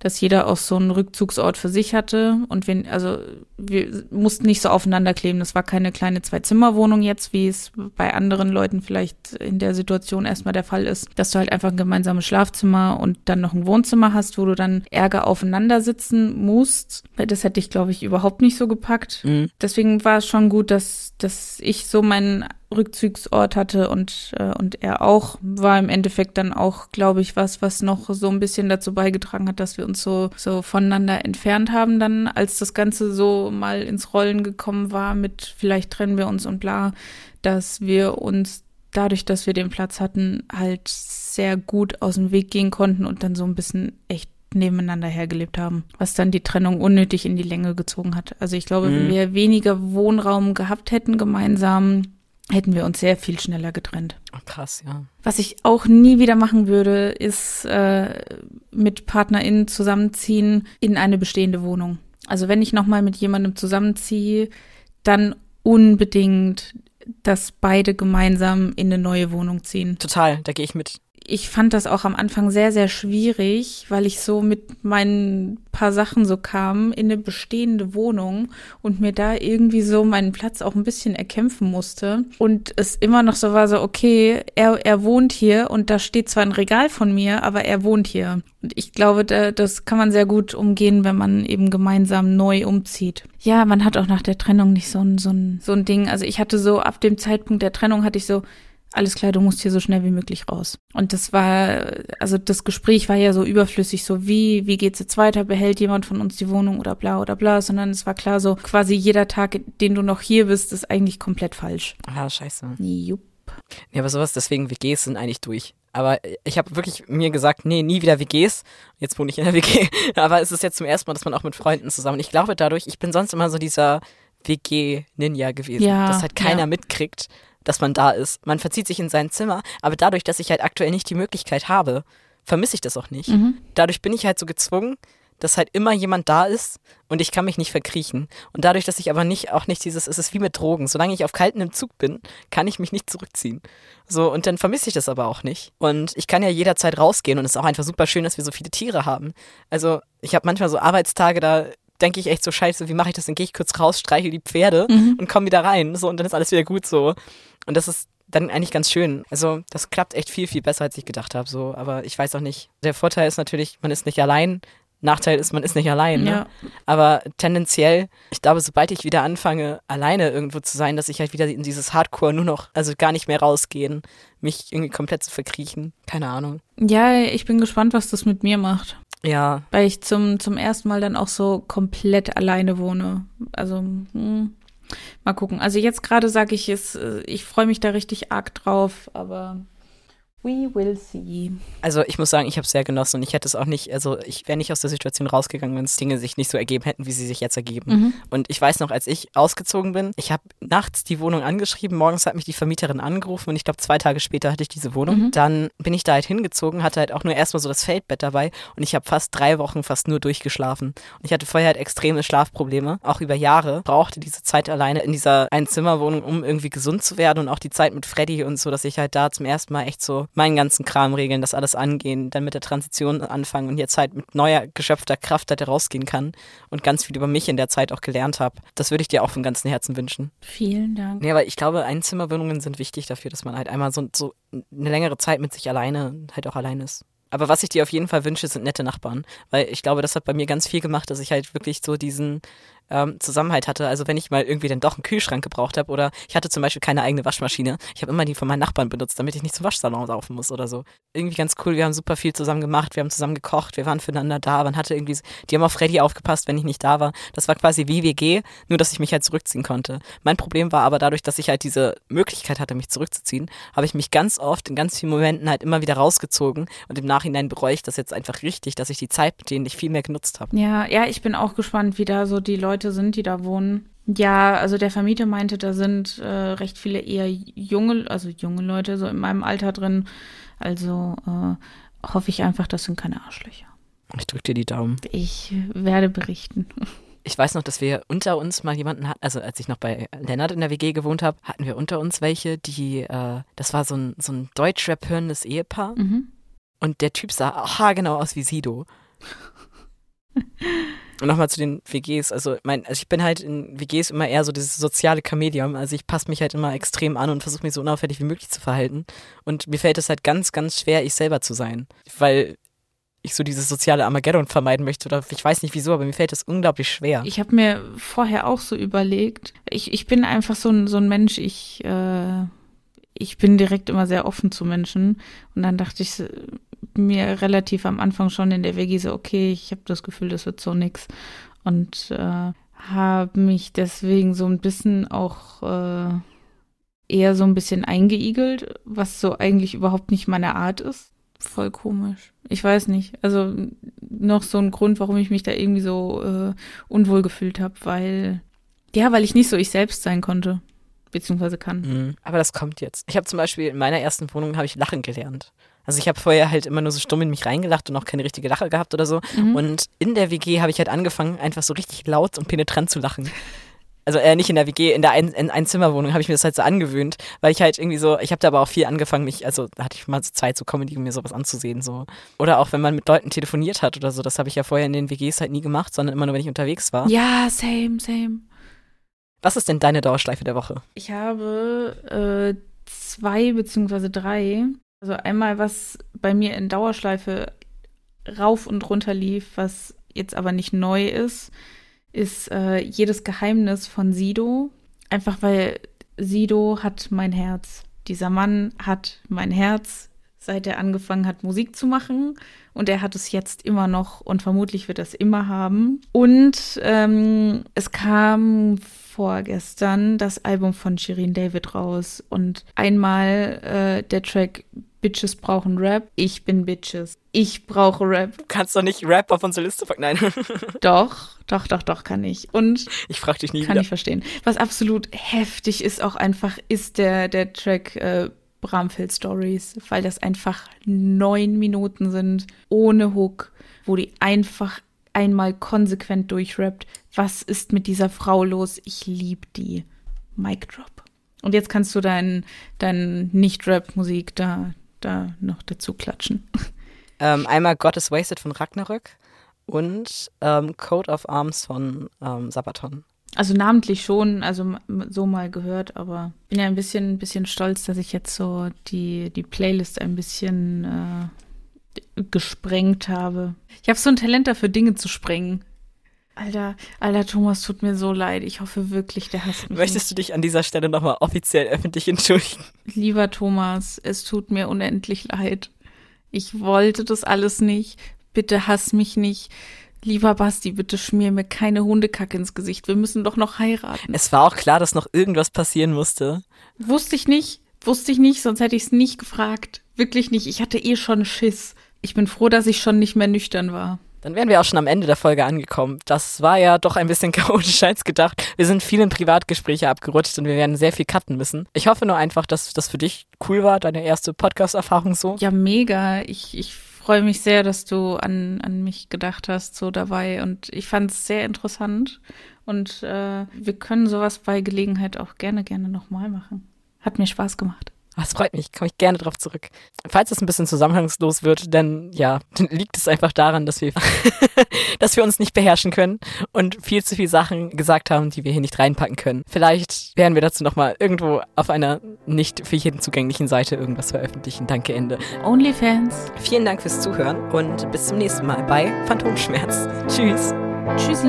dass jeder auch so einen Rückzugsort für sich hatte und wir, also wir mussten nicht so aufeinander kleben. Das war keine kleine Zwei-Zimmer-Wohnung jetzt, wie es bei anderen Leuten vielleicht in der Situation erstmal der Fall ist, dass du halt einfach ein gemeinsames Schlafzimmer und dann noch ein Wohnzimmer hast, wo du dann Ärger aufeinander sitzen musst. Das hätte ich, glaube ich, überhaupt nicht so gepackt. Mhm. Deswegen war es schon gut, dass, dass ich so meinen Rückzugsort hatte und, äh, und er auch, war im Endeffekt dann auch, glaube ich, was, was noch so ein bisschen dazu beigetragen hat, dass wir uns so, so voneinander entfernt haben dann, als das Ganze so mal ins Rollen gekommen war mit vielleicht trennen wir uns und bla, dass wir uns dadurch, dass wir den Platz hatten, halt sehr gut aus dem Weg gehen konnten und dann so ein bisschen echt nebeneinander hergelebt haben, was dann die Trennung unnötig in die Länge gezogen hat. Also ich glaube, Mhm. wenn wir weniger Wohnraum gehabt hätten gemeinsam, hätten wir uns sehr viel schneller getrennt. Oh, krass, ja. Was ich auch nie wieder machen würde, ist äh, mit PartnerInnen zusammenziehen in eine bestehende Wohnung. Also wenn ich nochmal mit jemandem zusammenziehe, dann unbedingt, dass beide gemeinsam in eine neue Wohnung ziehen Total, da gehe ich mit. Ich fand das auch am Anfang sehr, sehr schwierig, weil ich so mit meinen paar Sachen so kam in eine bestehende Wohnung und mir da irgendwie so meinen Platz auch ein bisschen erkämpfen musste. Und es immer noch so war so, okay, er, er wohnt hier und da steht zwar ein Regal von mir, aber er wohnt hier. Und ich glaube, da, das kann man sehr gut umgehen, wenn man eben gemeinsam neu umzieht. Ja, man hat auch nach der Trennung nicht so ein, so ein, so ein Ding. Also ich hatte so, ab dem Zeitpunkt der Trennung hatte ich so, alles klar, du musst hier so schnell wie möglich raus. Und das war, also das Gespräch war ja so überflüssig, so wie, wie geht's jetzt weiter, behält jemand von uns die Wohnung oder bla oder bla, sondern es war klar so, quasi jeder Tag, den du noch hier bist, ist eigentlich komplett falsch. Ah, scheiße. Jupp. Nee, aber sowas, deswegen WGs sind eigentlich durch. Aber ich habe wirklich mir gesagt, nee, nie wieder WGs. Jetzt wohne ich in der WG. Aber es ist jetzt zum ersten Mal, dass man auch mit Freunden zusammen. Ich glaube dadurch, ich bin sonst immer so dieser WG-Ninja gewesen, Ja, dass halt keiner ja. mitkriegt, dass man da ist. Man verzieht sich in sein Zimmer, aber dadurch, dass ich halt aktuell nicht die Möglichkeit habe, vermisse ich das auch nicht. Mhm. Dadurch bin ich halt so gezwungen, dass halt immer jemand da ist und ich kann mich nicht verkriechen. Und dadurch, dass ich aber nicht, auch nicht dieses, es ist wie mit Drogen. Solange ich auf kalten im Zug bin, kann ich mich nicht zurückziehen. So, und dann vermisse ich das aber auch nicht. Und ich kann ja jederzeit rausgehen und es ist auch einfach super schön, dass wir so viele Tiere haben. Also, ich habe manchmal so Arbeitstage, da denke ich echt so scheiße, wie mache ich das? Dann gehe ich kurz raus, streichel die Pferde Mhm. und komme wieder rein. So, und dann ist alles wieder gut so. Und das ist dann eigentlich ganz schön. Also das klappt echt viel, viel besser, als ich gedacht habe. So, aber ich weiß auch nicht. Der Vorteil ist natürlich, man ist nicht allein. Nachteil ist, man ist nicht allein. Ne? Ja. Aber tendenziell, ich glaube, sobald ich wieder anfange, alleine irgendwo zu sein, dass ich halt wieder in dieses Hardcore nur noch, also gar nicht mehr rausgehen, mich irgendwie komplett zu verkriechen. Keine Ahnung. Ja, ich bin gespannt, was das mit mir macht. Ja, Weil ich zum, zum ersten Mal dann auch so komplett alleine wohne. Also, hm, mal gucken. Also jetzt gerade sage ich es, äh, ich freue mich da richtig arg drauf, aber we will see. Also ich muss sagen, ich habe es sehr genossen und ich hätte es auch nicht, also ich wäre nicht aus der Situation rausgegangen, wenn es Dinge sich nicht so ergeben hätten, wie sie sich jetzt ergeben. Mhm. Und ich weiß noch, als ich ausgezogen bin, ich habe nachts die Wohnung angeschrieben, morgens hat mich die Vermieterin angerufen und ich glaube zwei Tage später hatte ich diese Wohnung. Mhm. Dann bin ich da halt hingezogen, hatte halt auch nur erstmal so das Feldbett dabei und ich habe fast drei Wochen fast nur durchgeschlafen. Und ich hatte vorher halt extreme Schlafprobleme, auch über Jahre, brauchte diese Zeit alleine in dieser Einzimmerwohnung, um irgendwie gesund zu werden und auch die Zeit mit Freddy und so, dass ich halt da zum ersten Mal echt so meinen ganzen Kram regeln, das alles angehen, dann mit der Transition anfangen und jetzt halt mit neuer geschöpfter Kraft halt rausgehen kann und ganz viel über mich in der Zeit auch gelernt habe. Das würde ich dir auch von ganzem Herzen wünschen. Vielen Dank. Nee, aber ich glaube, Einzimmerwohnungen sind wichtig dafür, dass man halt einmal so, so eine längere Zeit mit sich alleine halt auch allein ist. Aber was ich dir auf jeden Fall wünsche, sind nette Nachbarn. Weil ich glaube, das hat bei mir ganz viel gemacht, dass ich halt wirklich so diesen ähm, Zusammenhalt hatte. Also wenn ich mal irgendwie dann doch einen Kühlschrank gebraucht habe oder ich hatte zum Beispiel keine eigene Waschmaschine. Ich habe immer die von meinen Nachbarn benutzt, damit ich nicht zum Waschsalon laufen muss oder so. Irgendwie ganz cool. Wir haben super viel zusammen gemacht. Wir haben zusammen gekocht. Wir waren füreinander da. Man hatte irgendwie, die haben auf Freddy aufgepasst, wenn ich nicht da war. Das war quasi wie WG, nur dass ich mich halt zurückziehen konnte. Mein Problem war aber dadurch, dass ich halt diese Möglichkeit hatte, mich zurückzuziehen, habe ich mich ganz oft in ganz vielen Momenten halt immer wieder rausgezogen und im Nachhinein bereue ich das jetzt einfach richtig, dass ich die Zeit mit denen nicht viel mehr genutzt habe. Ja, ja, ich bin auch gespannt, wie da so die Leute sind, die da wohnen. Ja, also der Vermieter meinte, da sind äh, recht viele eher junge, also junge Leute so in meinem Alter drin. Also äh, hoffe ich einfach, das sind keine Arschlöcher. Ich drücke dir die Daumen. Ich werde berichten. Ich weiß noch, dass wir unter uns mal jemanden hatten, also als ich noch bei Lennart in der WG gewohnt habe, hatten wir unter uns welche, die, äh, das war so ein, so ein Deutschrap hörendes Ehepaar Mhm. und der Typ sah haargenau aus wie Sido. Und nochmal zu den WGs, also, mein, also ich bin halt in WGs immer eher so dieses soziale Chameleon, also ich passe mich halt immer extrem an und versuche mich so unauffällig wie möglich zu verhalten und mir fällt es halt ganz, ganz schwer, ich selber zu sein, weil ich so dieses soziale Armageddon vermeiden möchte oder ich weiß nicht wieso, aber mir fällt das unglaublich schwer. Ich habe mir vorher auch so überlegt, ich, ich bin einfach so ein, so ein Mensch, ich, äh, ich bin direkt immer sehr offen zu Menschen. Und dann dachte ich mir relativ am Anfang schon in der WG so, okay, ich habe das Gefühl, das wird so nix. Und äh, habe mich deswegen so ein bisschen auch äh, eher so ein bisschen eingeigelt, was so eigentlich überhaupt nicht meine Art ist. Voll komisch. Ich weiß nicht. Also noch so ein Grund, warum ich mich da irgendwie so äh, unwohl gefühlt habe, weil ja, weil ich nicht so ich selbst sein konnte, beziehungsweise kann. Mhm. Aber das kommt jetzt. Ich habe zum Beispiel in meiner ersten Wohnung habe ich Lachen gelernt. Also ich habe vorher halt immer nur so stumm in mich reingelacht und auch keine richtige Lache gehabt oder so. Mhm. Und in der WG habe ich halt angefangen, einfach so richtig laut und penetrant zu lachen. Also äh, nicht in der WG, in der Ein in Einzimmerwohnung habe ich mir das halt so angewöhnt, weil ich halt irgendwie so, ich habe da aber auch viel angefangen, mich, also da hatte ich mal so Zeit zu Comedy, um mir sowas anzusehen so. Oder auch wenn man mit Leuten telefoniert hat oder so, das habe ich ja vorher in den WGs halt nie gemacht, sondern immer nur, wenn ich unterwegs war. Ja, same, same. Was ist denn deine Dauerschleife der Woche? Ich habe äh, zwei beziehungsweise drei. Also einmal, was bei mir in Dauerschleife rauf und runter lief, was jetzt aber nicht neu ist, ist äh, jedes Geheimnis von Sido. Einfach weil Sido hat mein Herz. Dieser Mann hat mein Herz, seit er angefangen hat, Musik zu machen. Und er hat es jetzt immer noch und vermutlich wird er es immer haben. Und ähm, es kam vorgestern das Album von Shirin David raus. Und einmal äh, der Track Bitches brauchen Rap. Ich bin Bitches. Ich brauche Rap. Du kannst doch nicht Rap auf unsere Liste packen. Nein, Doch, doch, doch, doch, kann ich. Und ich frage dich nie kann wieder. ich verstehen. Was absolut heftig ist auch einfach, ist der, der Track äh, Bramfeld Stories, weil das einfach neun Minuten sind, ohne Hook, wo die einfach einmal konsequent durchrappt. Was ist mit dieser Frau los? Ich lieb die. Mic Drop. Und jetzt kannst du dein, dein Nicht-Rap-Musik da, da noch dazu klatschen. Ähm, einmal God is Wasted von Ragnarök und ähm, Code of Arms von ähm, Sabaton. Also namentlich schon, also so mal gehört, aber bin ja ein bisschen, ein bisschen stolz, dass ich jetzt so die, die Playlist ein bisschen äh, gesprengt habe. Ich habe so ein Talent dafür, Dinge zu sprengen. Alter, alter Thomas, tut mir so leid. Ich hoffe wirklich, der hasst mich. Möchtest nicht. du dich an dieser Stelle nochmal offiziell öffentlich entschuldigen? Lieber Thomas, es tut mir unendlich leid. Ich wollte das alles nicht. Bitte hass mich nicht. Lieber Basti, bitte schmier mir keine Hundekacke ins Gesicht. Wir müssen doch noch heiraten. Es war auch klar, dass noch irgendwas passieren musste. Wusste ich nicht. Wusste ich nicht, sonst hätte ich es nicht gefragt. Wirklich nicht. Ich hatte eh schon Schiss. Ich bin froh, dass ich schon nicht mehr nüchtern war. Dann wären wir auch schon am Ende der Folge angekommen. Das war ja doch ein bisschen chaotischer als gedacht. Wir sind viel in Privatgespräche abgerutscht und wir werden sehr viel cutten müssen. Ich hoffe nur einfach, dass das für dich cool war, deine erste Podcast-Erfahrung so. Ja, mega. Ich, ich freue mich sehr, dass du an, an mich gedacht hast, so dabei. Und ich fand es sehr interessant. Und äh, wir können sowas bei Gelegenheit auch gerne, gerne nochmal machen. Hat mir Spaß gemacht. Das freut mich, komme ich gerne drauf zurück. Falls es ein bisschen zusammenhangslos wird, dann ja, dann liegt es einfach daran, dass wir, dass wir uns nicht beherrschen können und viel zu viele Sachen gesagt haben, die wir hier nicht reinpacken können. Vielleicht werden wir dazu nochmal irgendwo auf einer nicht für jeden zugänglichen Seite irgendwas veröffentlichen. Danke, Ende. Onlyfans. Vielen Dank fürs Zuhören und bis zum nächsten Mal bei Phantomschmerz. Tschüss. Tschüssi.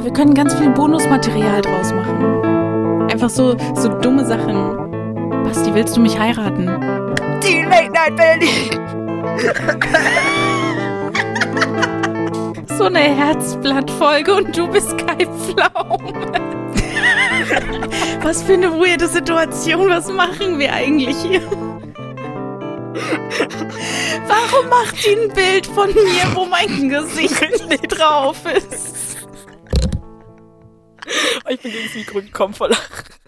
Aber wir können ganz viel Bonusmaterial draus machen. Einfach so, so dumme Sachen. Basti, willst du mich heiraten? Die Late Night Berlin. So eine Herzblattfolge und du bist Kai Pflaume. Was für eine weirde Situation. Was machen wir eigentlich hier? Warum macht die ein Bild von mir, wo mein Gesicht nicht drauf ist? Ich bin ins Mikro gekommen vor Lachen.